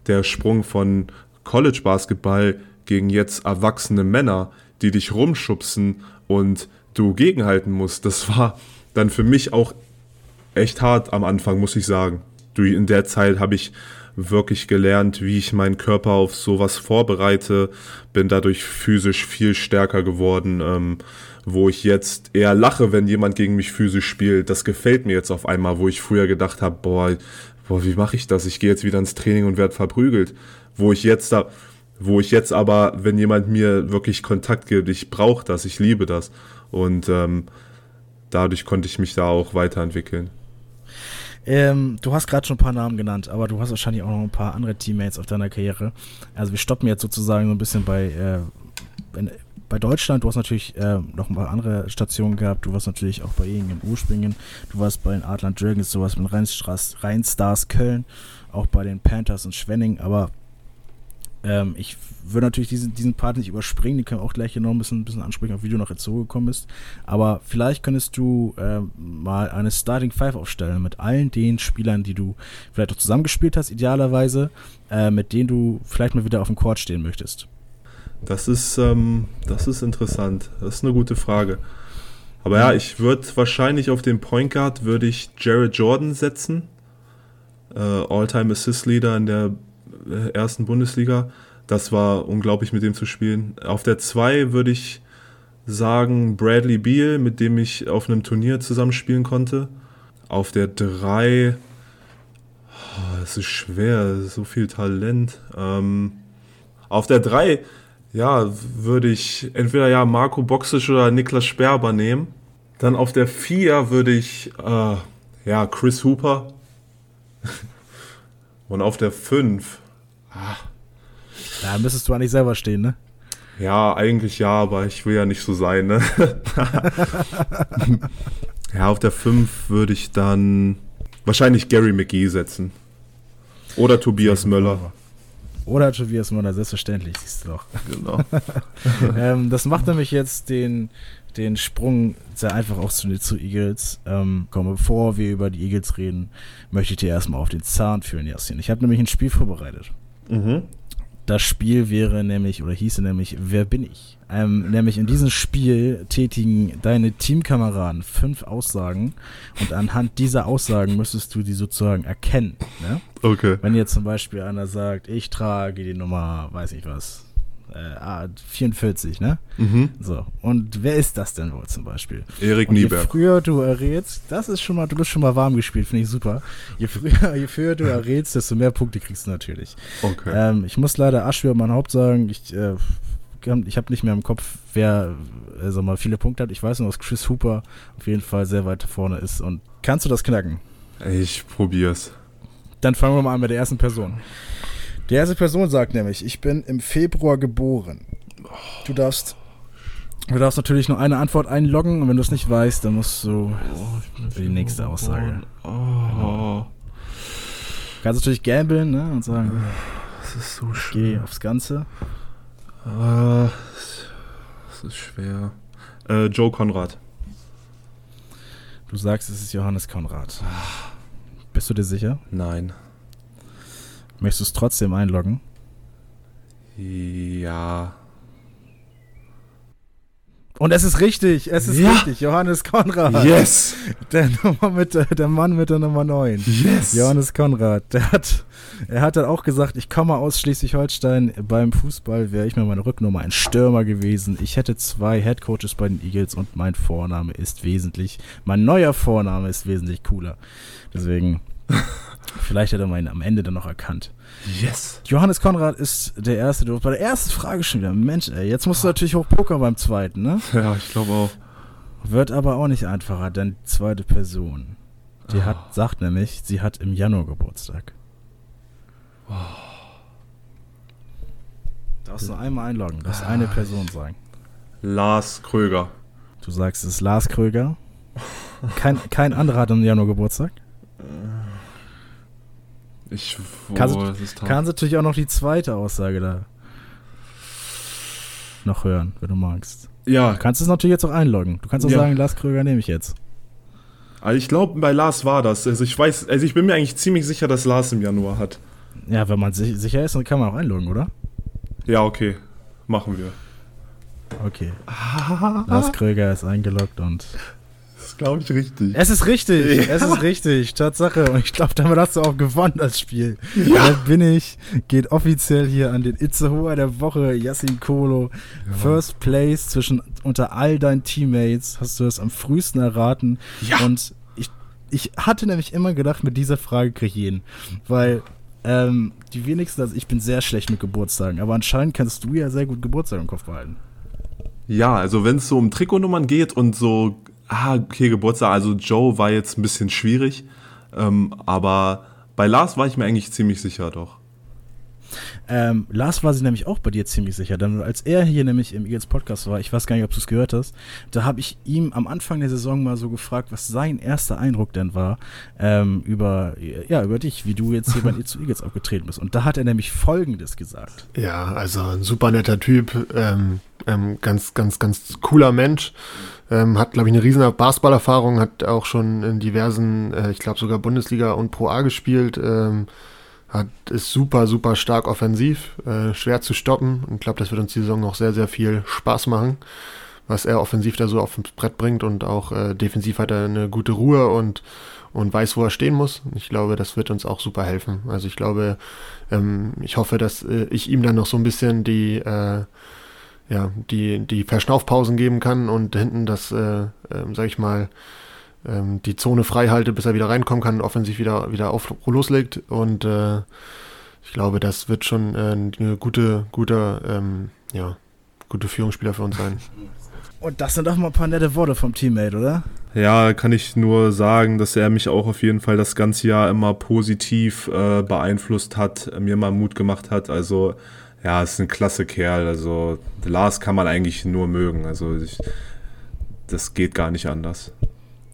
der Sprung von College-Basketball gegen jetzt erwachsene Männer, die dich rumschubsen und du gegenhalten musst. Das war dann für mich auch echt hart am Anfang, muss ich sagen. In der Zeit habe ich wirklich gelernt, wie ich meinen Körper auf sowas vorbereite, bin dadurch physisch viel stärker geworden. Ähm, wo ich jetzt eher lache, wenn jemand gegen mich physisch spielt. Das gefällt mir jetzt auf einmal, wo ich früher gedacht habe, boah, boah, wie mache ich das? Ich gehe jetzt wieder ins Training und werde verprügelt. Wo ich jetzt da, wo ich jetzt aber, wenn jemand mir wirklich Kontakt gibt, ich brauche das, ich liebe das. Und ähm, dadurch konnte ich mich da auch weiterentwickeln. Ähm, du hast gerade schon ein paar Namen genannt, aber du hast wahrscheinlich auch noch ein paar andere Teammates auf deiner Karriere. Also wir stoppen jetzt sozusagen so ein bisschen bei, äh, bei Deutschland, du hast natürlich äh, noch ein paar andere Stationen gehabt, du warst natürlich auch bei ihnen in Urspringen, du warst bei den Adland Dragons, du warst mit Rheinstars Köln, auch bei den Panthers und Schwenning, aber ähm, ich würde natürlich diesen, diesen Part nicht überspringen, den können wir auch gleich hier noch ein bisschen, ein bisschen ansprechen, auf wie du noch jetzt so gekommen bist. Aber vielleicht könntest du äh, mal eine Starting Five aufstellen mit allen den Spielern, die du vielleicht auch zusammengespielt hast, idealerweise, äh, mit denen du vielleicht mal wieder auf dem Court stehen möchtest. Das ist, ähm, das ist interessant. Das ist eine gute Frage. Aber ja, ich würde wahrscheinlich auf den Point Guard würde ich Jared Jordan setzen. Äh, All-Time Assist Leader in der ersten Bundesliga. Das war unglaublich mit dem zu spielen. Auf der 2 würde ich sagen Bradley Beal, mit dem ich auf einem Turnier zusammenspielen konnte. Auf der 3, oh, es ist schwer, so viel Talent. Ähm, auf der 3 ja, würde ich entweder ja Marco Boxisch oder Niklas Sperber nehmen. Dann auf der 4 würde ich äh, ja Chris Hooper. Und auf der 5. Ah. Da müsstest du eigentlich selber stehen, ne? Ja, eigentlich ja, aber ich will ja nicht so sein, ne? ja, auf der 5 würde ich dann wahrscheinlich Gary McGee setzen. Oder Tobias Möller. Oder Tobias Müller, selbstverständlich, siehst du doch. Genau. ähm, das macht nämlich jetzt den, den Sprung sehr einfach auch zu, zu Eagles. Ähm, komm, bevor wir über die Eagles reden, möchte ich dir erstmal auf den Zahn führen, Jasin. Ich habe nämlich ein Spiel vorbereitet. Mhm. Das Spiel wäre nämlich, oder hieße nämlich, wer bin ich? Ähm, nämlich in diesem Spiel tätigen deine Teamkameraden fünf Aussagen und anhand dieser Aussagen müsstest du die sozusagen erkennen. Ne? Okay. Wenn jetzt zum Beispiel einer sagt, ich trage die Nummer, weiß ich was, äh, 44, ne? Mhm. So. Und wer ist das denn wohl zum Beispiel? Erik Nieberg. Je früher du errätst, das ist schon mal, du bist schon mal warm gespielt, finde ich super. Je früher, je früher du errätst, desto mehr Punkte kriegst du natürlich. Okay. Ähm, ich muss leider Asch über mein Haupt sagen, ich, äh, ich habe nicht mehr im Kopf, wer sag mal, viele Punkte hat. Ich weiß nur, dass Chris Hooper auf jeden Fall sehr weit vorne ist. Und kannst du das knacken? Ich probier's. Dann fangen wir mal an mit der ersten Person. Die erste Person sagt nämlich, ich bin im Februar geboren. Du darfst, du darfst natürlich nur eine Antwort einloggen und wenn du es nicht weißt, dann musst du oh, die nächste Aussage. Oh. Genau. Kannst natürlich gamblen ne, und sagen, das ist so schwer. Geh aufs Ganze. Ah, das ist schwer. Äh, Joe Konrad. Du sagst, es ist Johannes Konrad. Bist du dir sicher? Nein. Möchtest du es trotzdem einloggen? Ja. Und es ist richtig, es ist Ja. richtig. Johannes Konrad. Yes! Der, Nummer mit, der, der Mann mit der Nummer 9. Yes! Johannes Konrad, der hat, er hat dann auch gesagt, ich komme aus Schleswig-Holstein, beim Fußball wäre ich mit meiner Rücknummer ein Stürmer gewesen. Ich hätte zwei Headcoaches bei den Eagles und mein Vorname ist wesentlich, mein neuer Vorname ist wesentlich cooler. Deswegen, vielleicht hat er meinen am Ende dann noch erkannt. Yes! Johannes Konrad ist der Erste, du bei der ersten Frage schon wieder, Mensch ey, jetzt musst du natürlich hoch pokern beim zweiten, ne? Ja, ich glaube auch. Wird aber auch nicht einfacher, denn die zweite Person, die hat, sagt nämlich, sie hat im Januar Geburtstag. Darfst du einmal einloggen, darfst eine Person sagen. Lars Kröger. Du sagst, es ist Lars Kröger. Kein, kein anderer hat im Januar Geburtstag. Ich, oh, Kannst-. Kannst natürlich auch noch die zweite Aussage da noch hören, wenn du magst. Ja, Du kannst es natürlich jetzt auch einloggen. Du kannst auch Ja. sagen, Lars Kröger nehme ich jetzt. also ich glaube, bei Lars war das. Also ich weiß, also ich bin mir eigentlich ziemlich sicher, dass Lars im Januar hat. Ja, wenn man sich sicher ist, dann kann man auch einloggen, oder? Ja, okay. Machen wir. Okay. Lars Kröger ist eingeloggt und. Glaube ich, richtig. Es ist richtig, Ja. es ist richtig, Tatsache. Und ich glaube, damit hast du auch gewonnen, das Spiel. Ja. Da bin ich, geht offiziell hier an den Itzehoer der Woche, Yassin Kolo. First Place zwischen unter all deinen Teammates. Hast du das am frühesten erraten. Ja. Und ich, ich hatte nämlich immer gedacht, mit dieser Frage krieg ich jeden. Weil ähm, die wenigsten, also ich bin sehr schlecht mit Geburtstagen, aber anscheinend kannst du ja sehr gut Geburtstag im Kopf behalten. Ja, also wenn es so um Trikotnummern geht und so, ah, okay, Geburtstag, also Joe war jetzt ein bisschen schwierig, ähm, aber bei Lars war ich mir eigentlich ziemlich sicher doch. Ähm, Lars war sich nämlich auch bei dir ziemlich sicher, denn als er hier nämlich im Eagles Podcast war, ich weiß gar nicht, ob du es gehört hast, da habe ich ihm am Anfang der Saison mal so gefragt, was sein erster Eindruck denn war ähm, über, ja, über dich, wie du jetzt hier bei den Eagles aufgetreten bist. Und da hat er nämlich Folgendes gesagt. Ja, also ein super netter Typ, ähm, ähm, ganz, ganz, ganz cooler Mensch. Ähm, hat, glaube ich, eine riesen Basketballerfahrung, hat auch schon in diversen, äh, ich glaube sogar Bundesliga und Pro A gespielt. Ähm, hat, ist super, super stark offensiv, äh, schwer zu stoppen. Und ich glaube, das wird uns die Saison noch sehr, sehr viel Spaß machen, was er offensiv da so auf das Brett bringt. Und auch äh, defensiv hat er eine gute Ruhe und, und weiß, wo er stehen muss. Ich glaube, das wird uns auch super helfen. Also ich glaube, ähm, ich hoffe, dass äh, ich ihm dann noch so ein bisschen die, äh, ja, die, die Verschnaufpausen geben kann und hinten das, äh, ähm, sag ich mal, ähm, die Zone frei halte, bis er wieder reinkommen kann, offensiv wieder, wieder auf, loslegt. Und äh, ich glaube, das wird schon äh, eine gute, gute, ähm, ja, gute Führungsspieler für uns sein. Und das sind doch mal ein paar nette Worte vom Teammate, oder? Ja, kann ich nur sagen, dass er mich auch auf jeden Fall das ganze Jahr immer positiv äh, beeinflusst hat, mir mal Mut gemacht hat. Also ja, ist ein klasse Kerl. Also Lars kann man eigentlich nur mögen. Also ich, das geht gar nicht anders.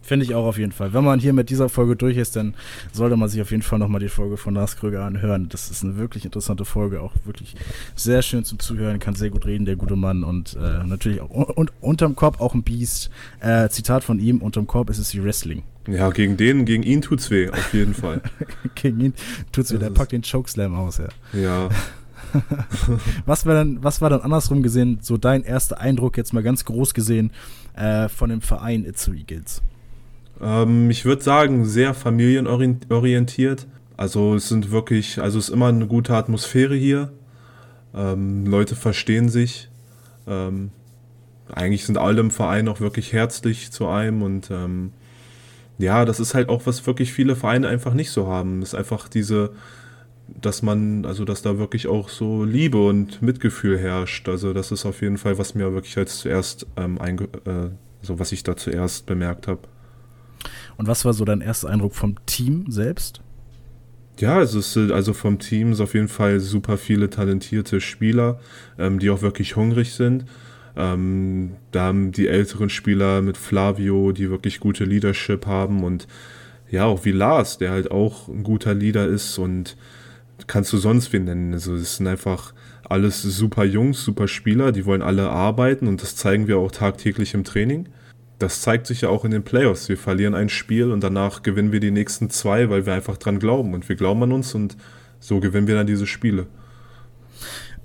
Finde ich auch auf jeden Fall. Wenn man hier mit dieser Folge durch ist, dann sollte man sich auf jeden Fall nochmal die Folge von Lars Kröger anhören. Das ist eine wirklich interessante Folge, auch wirklich sehr schön zum Zuhören, kann sehr gut reden, der gute Mann und äh, natürlich auch und unterm Korb auch ein Biest. Äh, Zitat von ihm, unterm Korb ist es wie Wrestling. Ja, gegen den, gegen ihn tut's weh, auf jeden Fall. Gegen ihn tut's wieder, der packt den Chokeslam aus, ja. Ja. Was war dann, was war dann andersrum gesehen, so dein erster Eindruck, jetzt mal ganz groß gesehen, äh, von dem Verein Itzu Eagles? Ähm, ich würde sagen, sehr familienorientiert. Also es sind wirklich, also es ist immer eine gute Atmosphäre hier. Ähm, Leute verstehen sich. Ähm, eigentlich sind alle im Verein auch wirklich herzlich zu einem und ähm, ja, das ist halt auch, was wirklich viele Vereine einfach nicht so haben. Das ist einfach diese, dass man, also dass da wirklich auch so Liebe und Mitgefühl herrscht. Also das ist auf jeden Fall, was mir wirklich als zuerst, ähm, einge äh, so was ich da zuerst bemerkt habe. Und was war so dein erster Eindruck vom Team selbst? Ja, also, es sind, also vom Team ist auf jeden Fall super viele talentierte Spieler, ähm, die auch wirklich hungrig sind. Ähm, da haben die älteren Spieler mit Flavio, die wirklich gute Leadership haben und ja, auch wie Lars, der halt auch ein guter Leader ist und kannst du sonst wen nennen. Also es sind einfach alles super Jungs, super Spieler, die wollen alle arbeiten und das zeigen wir auch tagtäglich im Training. Das zeigt sich ja auch in den Playoffs. Wir verlieren ein Spiel und danach gewinnen wir die nächsten zwei, weil wir einfach dran glauben und wir glauben an uns und so gewinnen wir dann diese Spiele.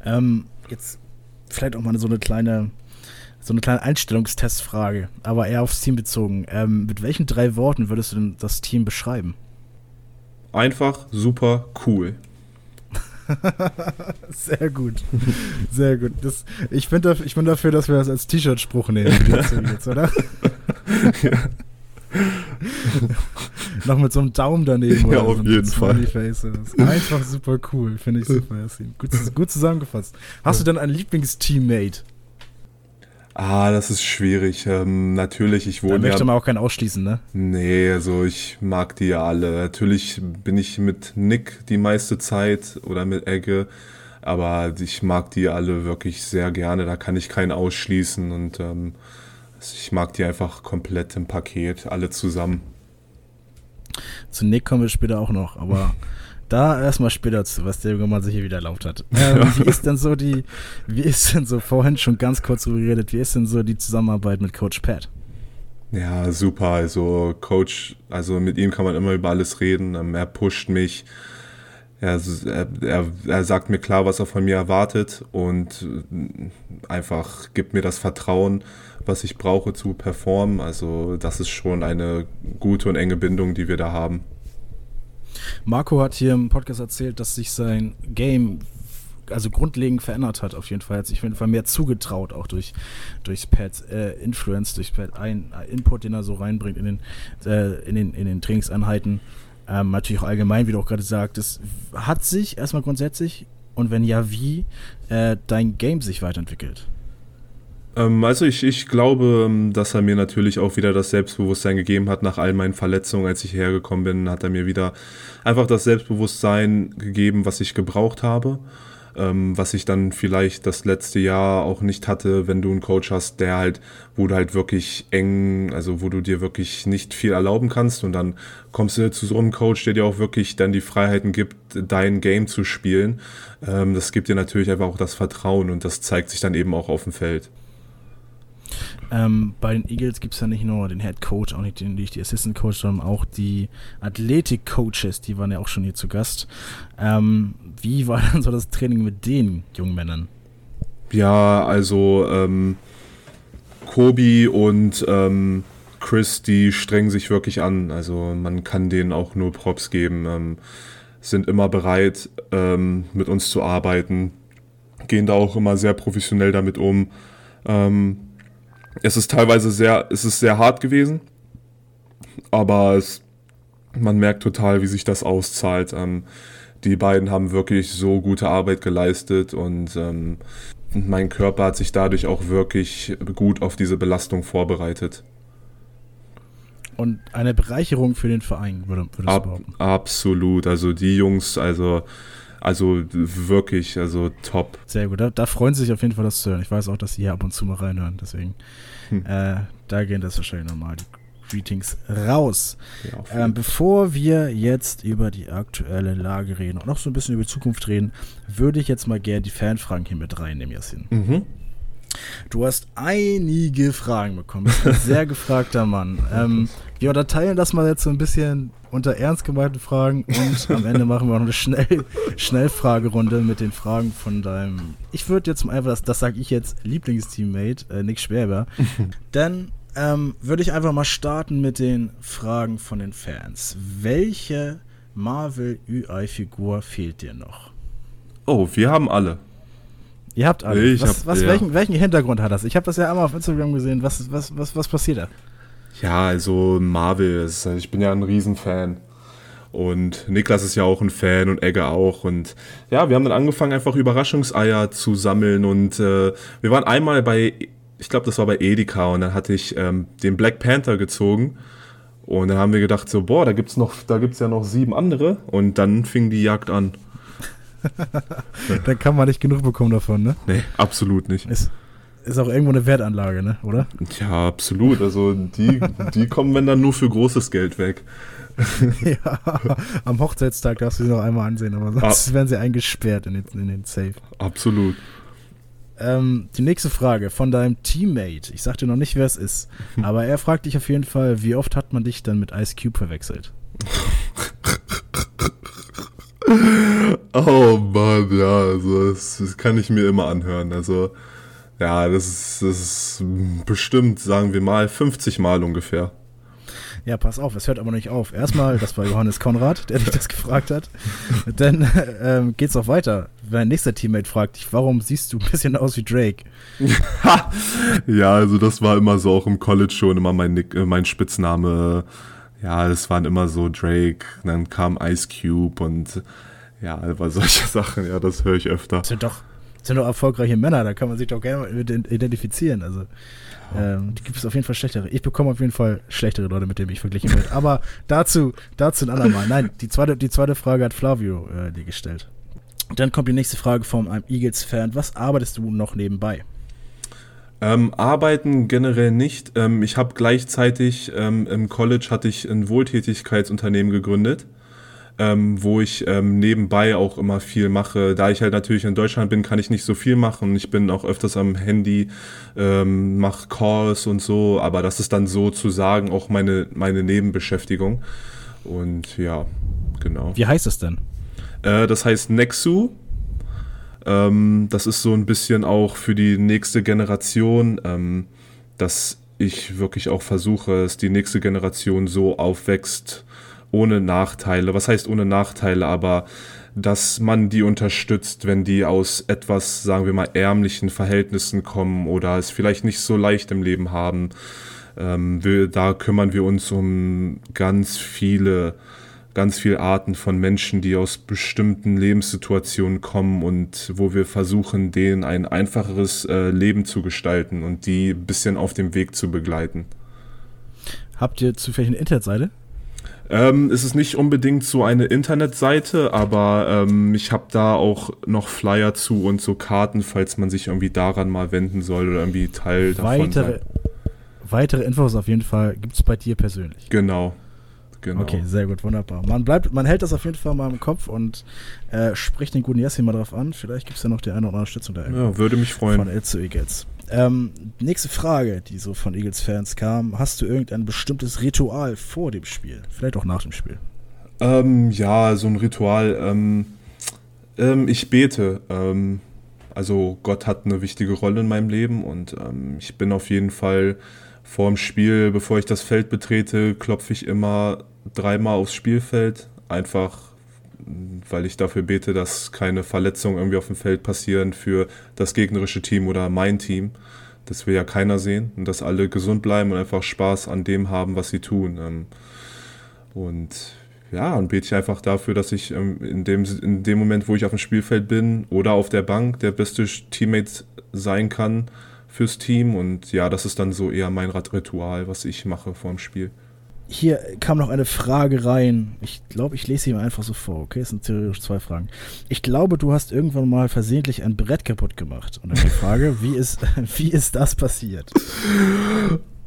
Ähm, jetzt vielleicht auch mal so eine kleine so eine kleine Einstellungstestfrage, aber eher aufs Team bezogen. Ähm, mit welchen drei Worten würdest du denn das Team beschreiben? Einfach super cool. Sehr gut. Sehr gut. Das, ich, bin dafür, ich bin dafür, dass wir das als T-Shirt-Spruch nehmen, jetzt, oder? Ja. Noch mit so einem Daumen daneben. Ja, auf so jeden Fall. Einfach super cool, finde ich super, Yassin. Gut, gut zusammengefasst. Hast du denn ein Lieblingsteammate? Ah, das ist schwierig. Ähm, natürlich, ich wohne. Da möchte man auch keinen ausschließen, ne? Nee, also ich mag die ja alle. Natürlich bin ich mit Nick die meiste Zeit oder mit Egge, aber ich mag die alle wirklich sehr gerne. Da kann ich keinen ausschließen und ähm, ich mag die einfach komplett im Paket, alle zusammen. Zu Nick kommen wir später auch noch, aber da erstmal später zu, was der junge Mann sich hier wieder erlaubt hat. Ähm, wie ist denn so die, wie ist denn so, vorhin schon ganz kurz drüber geredet, wie ist denn so die Zusammenarbeit mit Coach Pat? Ja, super. Also Coach, also mit ihm kann man immer über alles reden. Ähm, er pusht mich. Er, er, er sagt mir klar, was er von mir erwartet und einfach gibt mir das Vertrauen, was ich brauche zu performen. Also das ist schon eine gute und enge Bindung, die wir da haben. Marco hat hier im Podcast erzählt, dass sich sein Game also grundlegend verändert hat auf jeden Fall. Hat sich auf jeden Fall mehr zugetraut, auch durch, durch Pads äh, Influence, durch Pat ein äh, Input, den er so reinbringt in den, äh, in den, in den Trainingseinheiten. Ähm, natürlich auch allgemein, wie du auch gerade sagst, hat sich erstmal grundsätzlich und wenn ja, wie äh, dein Game sich weiterentwickelt. Ähm, also ich, ich glaube, ähm, dass er mir natürlich auch wieder das Selbstbewusstsein gegeben hat nach all meinen Verletzungen, als ich hierher gekommen bin, hat er mir wieder einfach das Selbstbewusstsein gegeben, was ich gebraucht habe. Ähm, was ich dann vielleicht das letzte Jahr auch nicht hatte, wenn du einen Coach hast, der halt, wo du halt wirklich eng, also wo du dir wirklich nicht viel erlauben kannst und dann kommst du zu so einem Coach, der dir auch wirklich dann die Freiheiten gibt, dein Game zu spielen. Das gibt dir natürlich einfach auch das Vertrauen und das zeigt sich dann eben auch auf dem Feld. Ähm, bei den Eagles gibt es ja nicht nur den Head Coach, auch nicht den, die Assistant Coach, sondern auch die Athletic Coaches, die waren ja auch schon hier zu Gast. Ähm, wie war dann so das Training mit den jungen Männern? Ja, also ähm, Kobi und ähm, Chris, die strengen sich wirklich an. Also man kann denen auch nur Props geben. Ähm, sind immer bereit, ähm, mit uns zu arbeiten, gehen da auch immer sehr professionell damit um. Ähm, es ist teilweise sehr, es ist sehr hart gewesen, aber es, man merkt total, wie sich das auszahlt. Ähm, die beiden haben wirklich so gute Arbeit geleistet und ähm, mein Körper hat sich dadurch auch wirklich gut auf diese Belastung vorbereitet. Und eine Bereicherung für den Verein, würde, würdest Ab, du behaupten? Absolut. Also die Jungs, also also wirklich, also top. Sehr gut. Da, da, freuen sie sich auf jeden Fall, das zu hören. Ich weiß auch, dass sie hier ab und zu mal reinhören. Deswegen, hm. äh, da gehen das wahrscheinlich nochmal die Greetings raus. Ja, ähm, bevor wir jetzt über die aktuelle Lage reden und noch so ein bisschen über die Zukunft reden, würde ich jetzt mal gerne die Fanfragen hier mit reinnehmen, Jasin. Mhm. Du hast einige Fragen bekommen. Du bist ein sehr gefragter Mann. Ähm, wir unterteilen das mal jetzt so ein bisschen unter ernst gemeinten Fragen und am Ende machen wir noch eine Schnell Schnellfragerunde mit den Fragen von deinem, ich würde jetzt mal einfach, das, das sage ich jetzt, Lieblingsteammate, äh, Nick Schwerber. Dann ähm, würde ich einfach mal starten mit den Fragen von den Fans. Welche Marvel UI-Figur fehlt dir noch? Oh, wir haben alle. Ihr habt alle. Ich was, hab, was, ja. welchen, welchen, Hintergrund hat das? Ich habe das ja einmal auf Instagram gesehen. Was, was, was, was passiert da? Ja, also Marvel, ist, ich bin ja ein Riesenfan. Und Niklas ist ja auch ein Fan und Egge auch. Und ja, wir haben dann angefangen, einfach Überraschungseier zu sammeln. Und äh, wir waren einmal bei, ich glaube, das war bei Edeka. Und dann hatte ich ähm, den Black Panther gezogen. Und dann haben wir gedacht, so, boah, da gibt's noch, da gibt's ja noch sieben andere. Und dann fing die Jagd an. Dann kann man nicht genug bekommen davon, ne? Nee, absolut nicht. Ist, ist auch irgendwo eine Wertanlage, ne? Oder? Ja, absolut. Also die, die kommen wenn dann nur für großes Geld weg. ja, am Hochzeitstag darfst du sie noch einmal ansehen, aber sonst ah. werden sie eingesperrt in den, in den Safe. Absolut. Ähm, die nächste Frage von deinem Teammate. Ich sag dir noch nicht, wer es ist, aber er fragt dich auf jeden Fall, wie oft hat man dich dann mit Ice Cube verwechselt? oh Mann, ja, also das, das, kann ich mir immer anhören. Also Ja, das ist, das ist bestimmt, sagen wir mal, 50 Mal ungefähr. Ja, pass auf, es hört aber nicht auf. Erstmal, das war Johannes Konrad, der dich das gefragt hat. Dann ähm, geht's auch weiter. Mein nächster Teammate fragt dich, warum siehst du ein bisschen aus wie Drake? ja, also das war immer so auch im College schon immer mein, Nick, äh, mein Spitzname. Ja, es waren immer so Drake, dann kam Ice Cube und ja, aber solche Sachen, ja, das höre ich öfter. Das sind doch, das sind doch erfolgreiche Männer, da kann man sich doch gerne mit identifizieren. Also ähm, die gibt es auf jeden Fall schlechtere. Ich bekomme auf jeden Fall schlechtere Leute, mit denen ich verglichen werde. Aber dazu, dazu ein andermal. Nein, die zweite, die zweite Frage hat Flavio äh, dir gestellt. Dann kommt die nächste Frage von einem Eagles-Fan. Was arbeitest du noch nebenbei? Ähm, arbeiten generell nicht. Ähm, ich habe gleichzeitig ähm, im College hatte ich ein Wohltätigkeitsunternehmen gegründet ähm, wo ich ähm, nebenbei auch immer viel mache. Da ich halt natürlich in Deutschland bin, kann ich nicht so viel machen. Ich bin auch öfters am Handy, ähm, mache Calls und so, aber das ist dann sozusagen auch meine, meine Nebenbeschäftigung. Und ja, genau. Wie heißt es denn? Äh, das heißt Nexu. Ähm, das ist so ein bisschen auch für die nächste Generation, ähm, dass ich wirklich auch versuche, dass die nächste Generation so aufwächst, ohne Nachteile. Was heißt ohne Nachteile, aber dass man die unterstützt, wenn die aus etwas, sagen wir mal, ärmlichen Verhältnissen kommen oder es vielleicht nicht so leicht im Leben haben. Ähm, wir, da kümmern wir uns um ganz viele, ganz viele Arten von Menschen, die aus bestimmten Lebenssituationen kommen und wo wir versuchen, denen ein einfacheres äh, Leben zu gestalten und die ein bisschen auf dem Weg zu begleiten. Habt ihr zufällig eine Internetseite? Ähm, es ist nicht unbedingt so eine Internetseite, aber ähm, ich habe da auch noch Flyer zu und so Karten, falls man sich irgendwie daran mal wenden soll oder irgendwie Teil davon weitere, Weitere Infos auf jeden Fall gibt es bei dir persönlich. Genau. Genau. Okay, sehr gut, wunderbar. Man bleibt, man hält das auf jeden Fall mal im Kopf und äh, spricht den guten Yassin mal drauf an. Vielleicht gibt es ja noch die eine oder andere Unterstützung da. Ja, würde mich freuen. Von Elzo Eagles. Ähm, nächste Frage, die so von Eagles-Fans kam. Hast du irgendein bestimmtes Ritual vor dem Spiel? Vielleicht auch nach dem Spiel? Ähm, ja, so ein Ritual. Ähm, ähm ich bete. Ähm, also Gott hat eine wichtige Rolle in meinem Leben und ähm, ich bin auf jeden Fall vor dem Spiel, bevor ich das Feld betrete, klopfe ich immer dreimal aufs Spielfeld. Einfach weil ich dafür bete, dass keine Verletzungen irgendwie auf dem Feld passieren für das gegnerische Team oder mein Team. Das will ja keiner sehen und dass alle gesund bleiben und einfach Spaß an dem haben, was sie tun. Ähm, und ja, und bete ich einfach dafür, dass ich ähm, in dem, in dem Moment, wo ich auf dem Spielfeld bin oder auf der Bank, der beste Teammate sein kann fürs Team. Und ja, das ist dann so eher mein Ritual, was ich mache vor dem Spiel hier kam noch eine Frage rein. Ich glaube, ich lese sie mal einfach so vor, okay? Es sind theoretisch zwei Fragen. Ich glaube, du hast irgendwann mal versehentlich ein Brett kaputt gemacht. Und dann die Frage, wie ist, wie ist das passiert?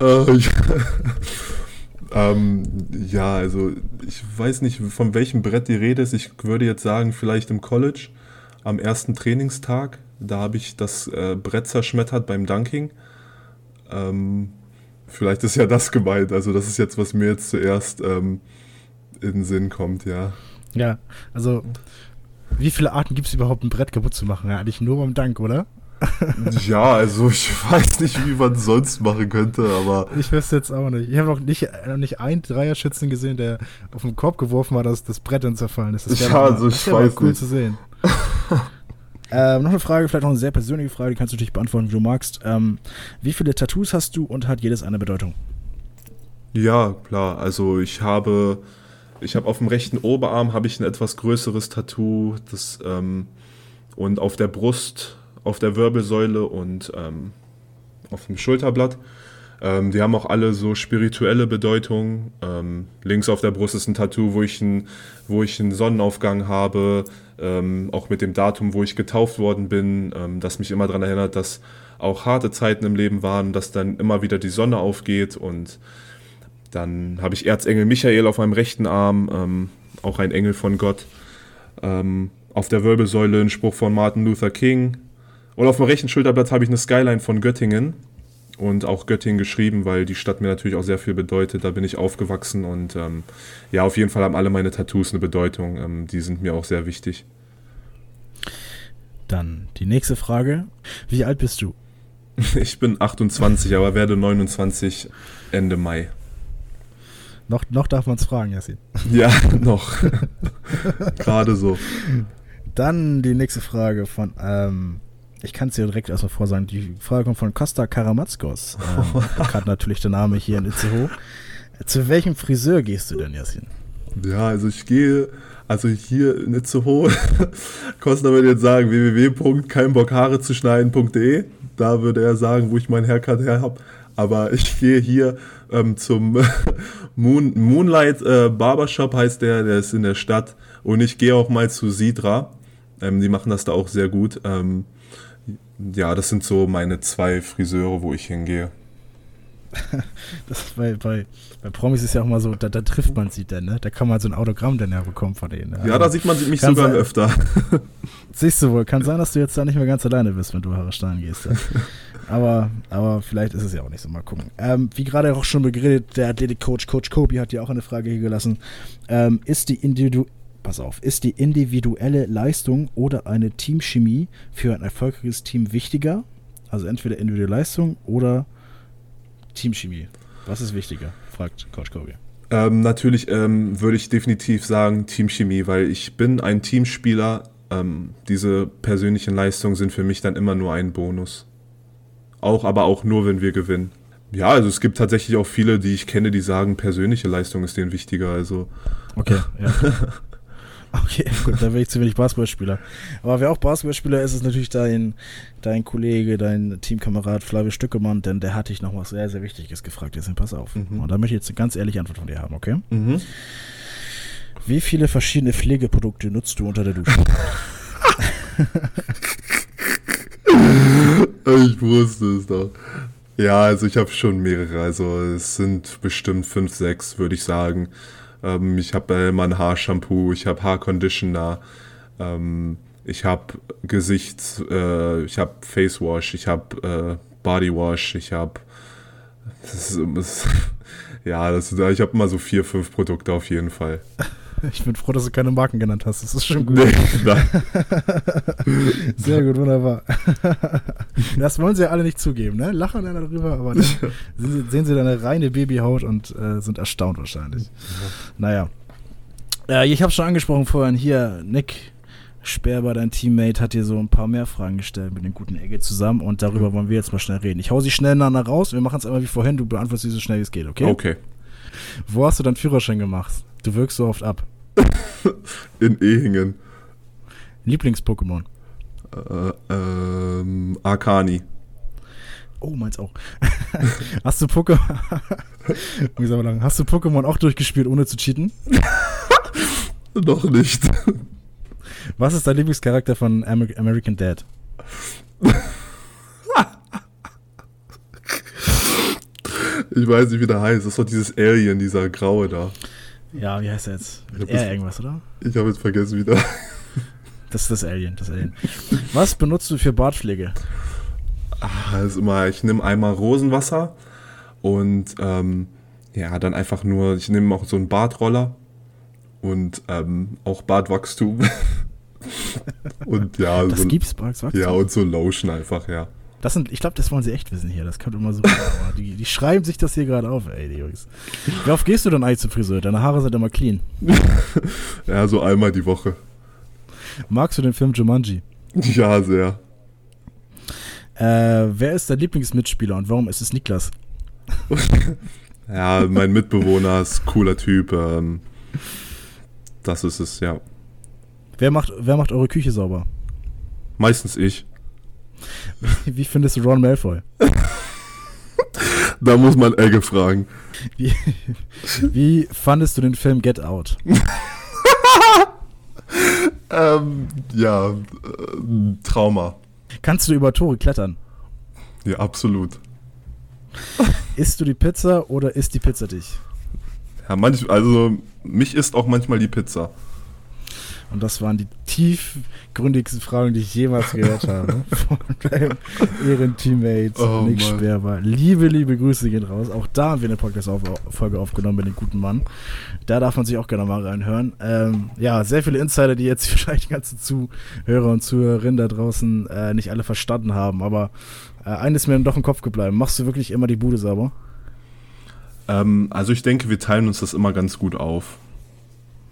Äh, ich, ähm, ja, also ich weiß nicht, von welchem Brett die Rede ist. Ich würde jetzt sagen, vielleicht im College am ersten Trainingstag. Da habe ich das äh, Brett zerschmettert beim Dunking. Ähm, Vielleicht ist ja das gemeint. Also das ist jetzt, was mir jetzt zuerst ähm, in den Sinn kommt, ja. Ja, also wie viele Arten gibt es überhaupt, ein Brett kaputt zu machen? Ja, eigentlich nur beim Dank, oder? ja, also ich weiß nicht, wie man es sonst machen könnte, aber. Ich wüsste jetzt auch nicht. Ich habe noch nicht, noch nicht einen Dreierschützen gesehen, der auf den Korb geworfen hat, dass das Brett dann zerfallen ist. Das ja, mal, also ich weiß cool nicht. zu sehen. Ähm, noch eine Frage, vielleicht noch eine sehr persönliche Frage, die kannst du natürlich beantworten, wie du magst. Ähm, wie viele Tattoos hast du und hat jedes eine Bedeutung? Ja, klar. Also ich habe, ich habe auf dem rechten Oberarm habe ich ein etwas größeres Tattoo, das ähm, und auf der Brust, auf der Wirbelsäule und ähm, auf dem Schulterblatt. Ähm, die haben auch alle so spirituelle Bedeutung. Ähm, links auf der Brust ist ein Tattoo, wo ich, ein, wo ich einen Sonnenaufgang habe, ähm, auch mit dem Datum, wo ich getauft worden bin, ähm, das mich immer daran erinnert, dass auch harte Zeiten im Leben waren, dass dann immer wieder die Sonne aufgeht und dann habe ich Erzengel Michael auf meinem rechten Arm, ähm, auch ein Engel von Gott. Ähm, auf der Wirbelsäule ein Spruch von Martin Luther King. Und auf dem rechten Schulterblatt habe ich eine Skyline von Göttingen und auch Göttingen geschrieben, weil die Stadt mir natürlich auch sehr viel bedeutet. Da bin ich aufgewachsen und ähm, ja, auf jeden Fall haben alle meine Tattoos eine Bedeutung. Ähm, die sind mir auch sehr wichtig. Dann die nächste Frage. Wie alt bist du? Ich bin 28, aber werde 29 Ende Mai. Noch, noch darf man es fragen, Yassin. Ja, noch. Gerade so. Dann die nächste Frage von, ähm, ich kann es dir direkt erstmal vorsagen, die Frage kommt von Costa Karamatskos. Ähm, Gerade natürlich der Name hier in Itzehoe. Zu welchem Friseur gehst du denn, Yassin? Ja, also ich gehe, also hier in Itzehoe, Costa würde jetzt sagen www.keinbockhaare zu schneiden.de. Da würde er sagen, wo ich mein Haircut her habe. Aber ich gehe hier ähm, zum Moon, Moonlight äh, Barbershop heißt der, der ist in der Stadt. Und ich gehe auch mal zu Sidra. Ähm, die machen das da auch sehr gut. Ähm, ja, das sind so meine zwei Friseure, wo ich hingehe. Das bei, bei, bei Promis ist ja auch mal so, da, da trifft man sie dann, ne? Da kann man so ein Autogramm dann ja bekommen von denen. Ne? Ja, da sieht man mich sogar sein, öfter. Siehst du wohl, kann sein, dass du jetzt da nicht mehr ganz alleine bist, wenn du Haare schneiden gehst. aber, aber vielleicht ist es ja auch nicht so. Mal gucken. Ähm, wie gerade auch schon beredet, der Athletik-Coach, Coach Kobi, hat ja auch eine Frage hier gelassen. Ähm, ist die Individu pass auf, ist die individuelle Leistung oder eine Teamchemie für ein erfolgreiches Team wichtiger? Also entweder individuelle Leistung oder Teamchemie. Was ist wichtiger? fragt Coach Kobe. Ähm, natürlich ähm, würde ich definitiv sagen Teamchemie, weil ich bin ein Teamspieler. Ähm, diese persönlichen Leistungen sind für mich dann immer nur ein Bonus. Auch, aber auch nur, wenn wir gewinnen. Ja, also es gibt tatsächlich auch viele, die ich kenne, die sagen, persönliche Leistung ist denen wichtiger. Also. Okay, ja. Okay, gut, dann bin ich zu wenig Basketballspieler. Aber wer auch Basketballspieler ist, ist natürlich dein, dein Kollege, dein Teamkamerad Flavio Stückemann, denn der hat dich noch was sehr, sehr Wichtiges gefragt. Jetzt pass auf. Mhm. Und da möchte ich jetzt eine ganz ehrliche Antwort von dir haben, okay? Mhm. Wie viele verschiedene Pflegeprodukte nutzt du unter der Dusche? ich wusste es doch. Ja, also ich habe schon mehrere. Also es sind bestimmt fünf, sechs, würde ich sagen. Ähm, ich habe äh, mein Haarshampoo, ich habe Haarconditioner, ähm, ich habe Gesichts, äh, ich habe Face Wash, ich habe äh, Body Wash, ich habe ja, das, ich habe mal so vier, fünf Produkte auf jeden Fall. Ich bin froh, dass du keine Marken genannt hast. Das ist schon gut. Nee, Sehr gut, wunderbar. Das wollen sie ja alle nicht zugeben, ne? Lachen dann darüber, aber dann sehen sie deine reine Babyhaut und äh, sind erstaunt wahrscheinlich. Ja. Naja. Äh, ich habe schon angesprochen vorhin hier, Nick Sperber, dein Teammate, hat dir so ein paar mehr Fragen gestellt mit den guten Egge zusammen und darüber wollen wir jetzt mal schnell reden. Ich hau sie schnell nacheinander raus. Wir machen es einmal wie vorhin. Du beantwortest sie so schnell wie es geht, okay? Okay. Wo hast du deinen Führerschein gemacht? Du wirkst so oft ab. In Ehingen. Lieblings-Pokémon? Äh, ähm, Arcani. Oh, meins auch. Hast du Pokémon. Hast du Pokémon auch durchgespielt, ohne zu cheaten? Noch nicht. Was ist dein Lieblingscharakter von American Dad? Ich weiß nicht, wie der heißt. Das ist doch dieses Alien, dieser Graue da. Ja, wie heißt er jetzt? Er irgendwas, oder? Ich habe jetzt vergessen wieder. Das ist das Alien, das Alien. Was benutzt du für Bartpflege? Ach, also immer, ich nehme einmal Rosenwasser und ähm, ja, dann einfach nur, ich nehme auch so einen Bartroller und ähm, auch Bartwachstum. und ja, das so, gibt's Bartwachstum? Ja, und so Lotion einfach, ja. Das sind, ich glaube, das wollen sie echt wissen hier. Das kommt immer so. die, die schreiben sich das hier gerade auf, ey, die Jungs. Wie oft gehst du dann eigentlich zum Friseur? Deine Haare sind immer clean. ja, so einmal die Woche. Magst du den Film Jumanji? Ja, sehr. Äh, wer ist dein Lieblingsmitspieler und warum ist es Niklas? ja, mein Mitbewohner ist cooler Typ. Ähm, das ist es, ja. Wer macht, wer macht eure Küche sauber? Meistens ich. Wie findest du Ron Malfoy? da muss man Egge fragen. Wie, wie fandest du den Film Get Out? ähm, ja, äh, Trauma. Kannst du über Tore klettern? Ja, absolut. Isst du die Pizza oder isst die Pizza dich? Ja, manch, also mich isst auch manchmal die Pizza. Und das waren die tiefgründigsten Fragen, die ich jemals gehört habe. Von deinem Ehrenteammate Oh, Nick Mann. Sperber. Liebe, liebe Grüße gehen raus. Auch da haben wir eine Podcast-Folge aufgenommen mit dem guten Mann. Da darf man sich auch gerne mal reinhören. Ähm, ja, sehr viele Insider, die jetzt wahrscheinlich die ganzen Zuhörer und Zuhörerinnen da draußen äh, nicht alle verstanden haben. Aber äh, eines ist mir dann doch im Kopf geblieben. Machst du wirklich immer die Bude sauber? Ähm, also ich denke, wir teilen uns das immer ganz gut auf.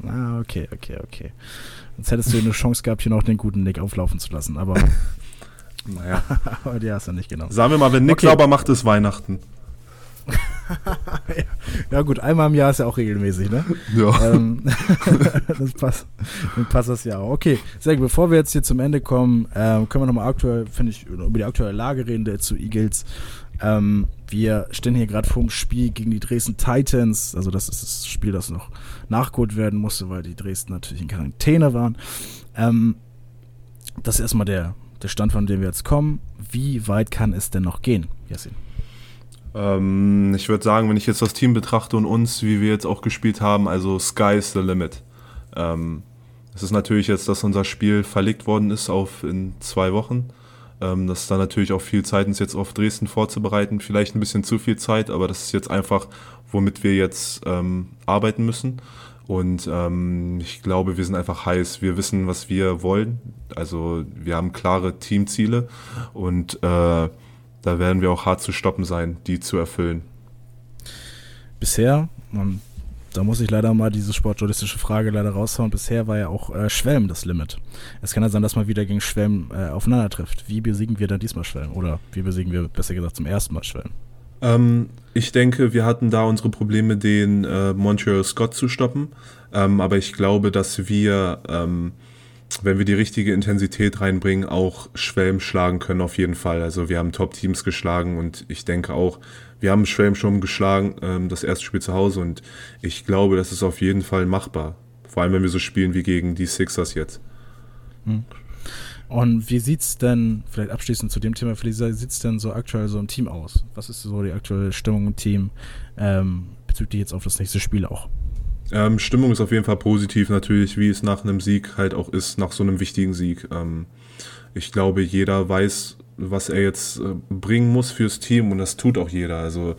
Ah, okay, okay, okay. Sonst hättest du eine Chance gehabt, hier noch den guten Nick auflaufen zu lassen. Aber, Naja. aber die hast du nicht genommen. Sagen wir mal, wenn Nick Okay. sauber macht, ist Weihnachten. Ja gut, einmal im Jahr ist ja auch regelmäßig, ne? Ja. ähm, das passt, dann passt das ja auch. Okay, sehr gut. Bevor wir jetzt hier zum Ende kommen, ähm, können wir nochmal aktuell, finde ich, über die aktuelle Lage reden der zu Eagles. Ähm, wir stehen hier gerade vor dem Spiel gegen die Dresden Titans. Also das ist das Spiel, das noch nachgeholt werden musste, weil die Dresden natürlich in Quarantäne waren. Ähm, das ist erstmal der, der Stand, von dem wir jetzt kommen. Wie weit kann es denn noch gehen, Jessin? Ähm, ich würde sagen, wenn ich jetzt das Team betrachte und uns, wie wir jetzt auch gespielt haben, also Sky's the limit. Ähm, es ist natürlich jetzt, dass unser Spiel verlegt worden ist auf in zwei Wochen. Ähm, das ist dann natürlich auch viel Zeit, uns jetzt auf Dresden vorzubereiten. Vielleicht ein bisschen zu viel Zeit, aber das ist jetzt einfach, womit wir jetzt ähm, arbeiten müssen. Und ähm, ich glaube, wir sind einfach heiß. Wir wissen, was wir wollen. Also wir haben klare Teamziele und äh, da werden wir auch hart zu stoppen sein, die zu erfüllen. bisher, man, da muss ich leider mal diese sportjournalistische Frage leider raushauen, bisher war ja auch äh, Schwelm das Limit. Es kann ja sein, dass man wieder gegen Schwelm äh, aufeinander trifft. Wie besiegen wir dann diesmal Schwelm? Oder wie besiegen wir, besser gesagt, zum ersten Mal Schwelm? Ähm, ich denke, wir hatten da unsere Probleme, den äh, Montreal Scott zu stoppen. Ähm, aber ich glaube, dass wir, ähm, wenn wir die richtige Intensität reinbringen, auch Schwelm schlagen können auf jeden Fall. Also wir haben Top-Teams geschlagen und ich denke auch, wir haben Schwelm schon geschlagen, ähm, das erste Spiel zu Hause und ich glaube, das ist auf jeden Fall machbar. Vor allem, wenn wir so spielen wie gegen die Sixers jetzt. Und wie sieht's denn, vielleicht abschließend zu dem Thema, wie sieht's denn so aktuell so im Team aus? Was ist so die aktuelle Stimmung im Team ähm, bezüglich jetzt auf das nächste Spiel auch? Ähm, Stimmung ist auf jeden Fall positiv, natürlich, wie es nach einem Sieg halt auch ist, nach so einem wichtigen Sieg. Ähm, ich glaube, jeder weiß, was er jetzt äh, bringen muss fürs Team und das tut auch jeder. Also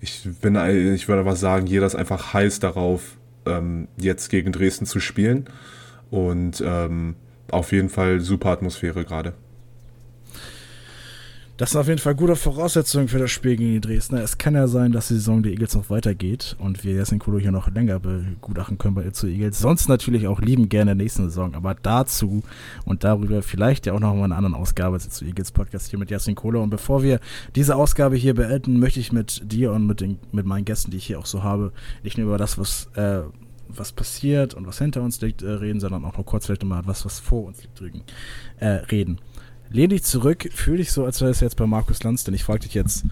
ich bin, ein- ich würde aber sagen, jeder ist einfach heiß darauf, ähm, jetzt gegen Dresden zu spielen und ähm, auf jeden Fall super Atmosphäre gerade. Das sind auf jeden Fall gute Voraussetzungen für das Spiel gegen die Dresdner. Es kann ja sein, dass die Saison der Eagles noch weitergeht und wir Jasin Kolo hier noch länger begutachten können bei zu Eagles. Sonst natürlich auch lieben gerne nächsten Saison, aber dazu und darüber vielleicht ja auch noch mal in einer anderen Ausgabe des zu Eagles Podcast hier mit Jasin Kolo. Und bevor wir diese Ausgabe hier beenden, möchte ich mit dir und mit, den, mit meinen Gästen, die ich hier auch so habe, nicht nur über das, was äh, was passiert und was hinter uns liegt, äh, reden, sondern auch noch kurz vielleicht nochmal was, was vor uns liegt, drücken, äh, reden. Lehn dich zurück, fühl dich so, als wäre es jetzt bei Markus Lanz, denn ich frage dich jetzt,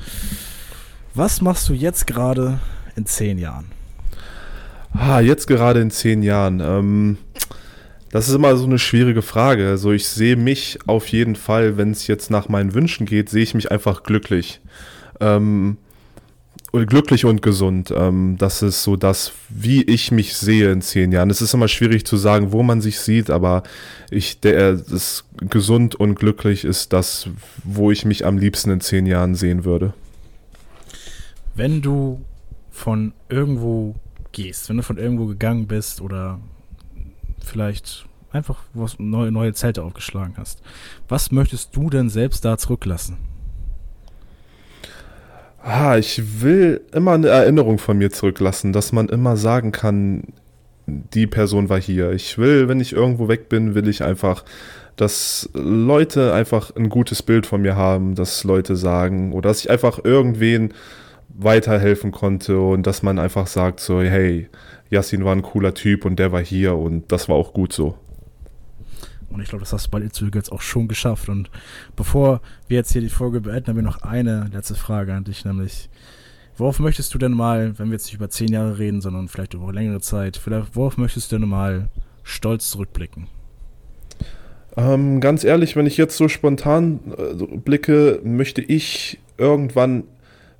was machst du jetzt gerade in zehn Jahren? Ah, jetzt gerade in zehn Jahren. Ähm, das ist immer so eine schwierige Frage. Also ich sehe mich auf jeden Fall, wenn es jetzt nach meinen Wünschen geht, sehe ich mich einfach glücklich. Ähm, glücklich und gesund. Ähm, das ist so das, wie ich mich sehe in zehn Jahren. Es ist immer schwierig zu sagen, wo man sich sieht, aber ich, der, das gesund und glücklich ist das, wo ich mich am liebsten in zehn Jahren sehen würde. Wenn du von irgendwo gehst, wenn du von irgendwo gegangen bist oder vielleicht einfach neue, neue Zelte aufgeschlagen hast, was möchtest du denn selbst da zurücklassen? Ah, ich will immer eine Erinnerung von mir zurücklassen, dass man immer sagen kann, die Person war hier. Ich will, wenn ich irgendwo weg bin, will ich einfach, dass Leute einfach ein gutes Bild von mir haben, dass Leute sagen oder dass ich einfach irgendwen weiterhelfen konnte und dass man einfach sagt so, hey, Yassin war ein cooler Typ und der war hier und das war auch gut so. Und ich glaube, das hast du bei Itzu jetzt auch schon geschafft. Und bevor wir jetzt hier die Folge beenden, haben wir noch eine letzte Frage an dich, nämlich, worauf möchtest du denn mal, wenn wir jetzt nicht über zehn Jahre reden, sondern vielleicht über längere Zeit, vielleicht, worauf möchtest du denn mal stolz zurückblicken? Ähm, ganz ehrlich, wenn ich jetzt so spontan äh, blicke, möchte ich irgendwann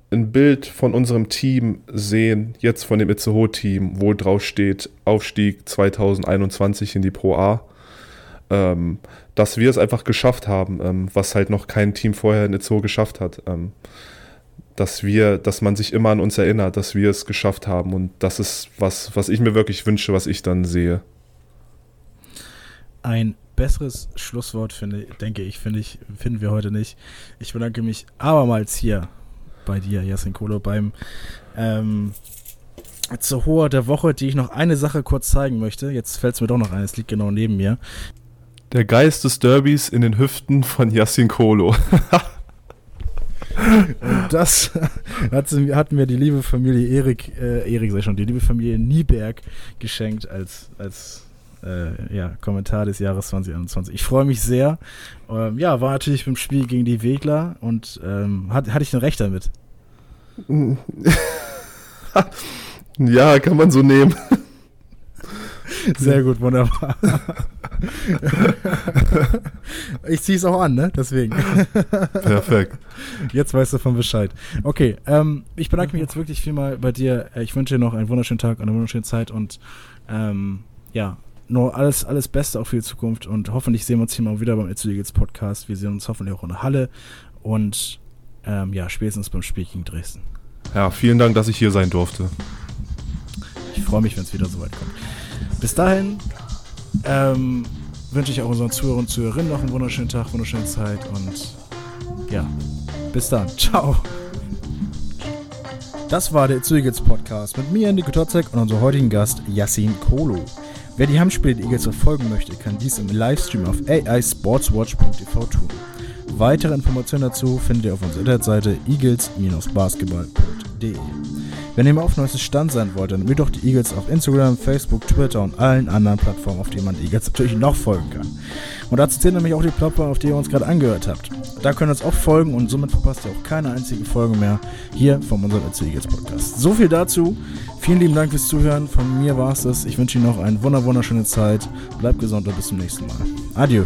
ein Bild von unserem Team sehen, jetzt von dem Itzehoe-Team, wo drauf steht, Aufstieg 2021 in die Pro A, ähm, dass wir es einfach geschafft haben, ähm, was halt noch kein Team vorher in Itzehoe geschafft hat. Ähm, dass wir, dass man sich immer an uns erinnert, dass wir es geschafft haben. Und das ist was, was ich mir wirklich wünsche, was ich dann sehe. Ein besseres Schlusswort, finde, denke ich, finde ich, finden wir heute nicht. Ich bedanke mich abermals hier bei dir, Jasin Kolo, beim ähm, zur Hohe der Woche, die ich noch eine Sache kurz zeigen möchte. Jetzt fällt es mir doch noch ein, es liegt genau neben mir. Der Geist des Derbys in den Hüften von Yassin Kolo. Und das hat, hat, mir die liebe Familie Erik, äh, Erik sei schon, die liebe Familie Nieberg geschenkt als, als äh, ja, Kommentar des Jahres 2021. Ich freue mich sehr. Ähm, ja, war natürlich beim Spiel gegen die Wegler und ähm, hat, hatte ich ein Recht damit? ja, kann man so nehmen. Sehr gut, wunderbar. ich ziehe es auch an, ne? Deswegen. Perfekt. Jetzt weißt du von Bescheid. Okay, ähm, ich bedanke mich jetzt wirklich vielmal bei dir. Ich wünsche dir noch einen wunderschönen Tag, eine wunderschöne Zeit und ähm, ja, nur alles, alles Beste auch für die Zukunft und hoffentlich sehen wir uns hier mal wieder beim Legals Podcast. Wir sehen uns hoffentlich auch in der Halle und ähm, ja, spätestens beim Spiel gegen Dresden. Ja, vielen Dank, dass ich hier sein durfte. Ich freue mich, wenn es wieder soweit kommt. Bis dahin ähm, wünsche ich auch unseren Zuhörern und Zuhörerinnen noch einen wunderschönen Tag, wunderschöne Zeit und ja, bis dann. Ciao. Das war der It's Podcast mit mir, Nico Totzek und unserem heutigen Gast Yassin Kolo. Wer die Heimspiele der Eagles verfolgen möchte, kann dies im Livestream auf aisportswatch.tv tun. Weitere Informationen dazu findet ihr auf unserer Internetseite eagles-basketball.de. Wenn ihr mal auf neuestem Stand sein wollt, dann mögt doch die Eagles auf Instagram, Facebook, Twitter und allen anderen Plattformen, auf denen man die Eagles natürlich noch folgen kann. Und dazu zählen nämlich auch die Plattformen, auf die ihr uns gerade angehört habt. Da könnt ihr uns auch folgen und somit verpasst ihr auch keine einzige Folge mehr hier von unserem It's Eagles Podcast. So viel dazu. Vielen lieben Dank fürs Zuhören. Von mir war es das. Ich wünsche Ihnen noch eine wunderschöne Zeit. Bleibt gesund und bis zum nächsten Mal. Adieu.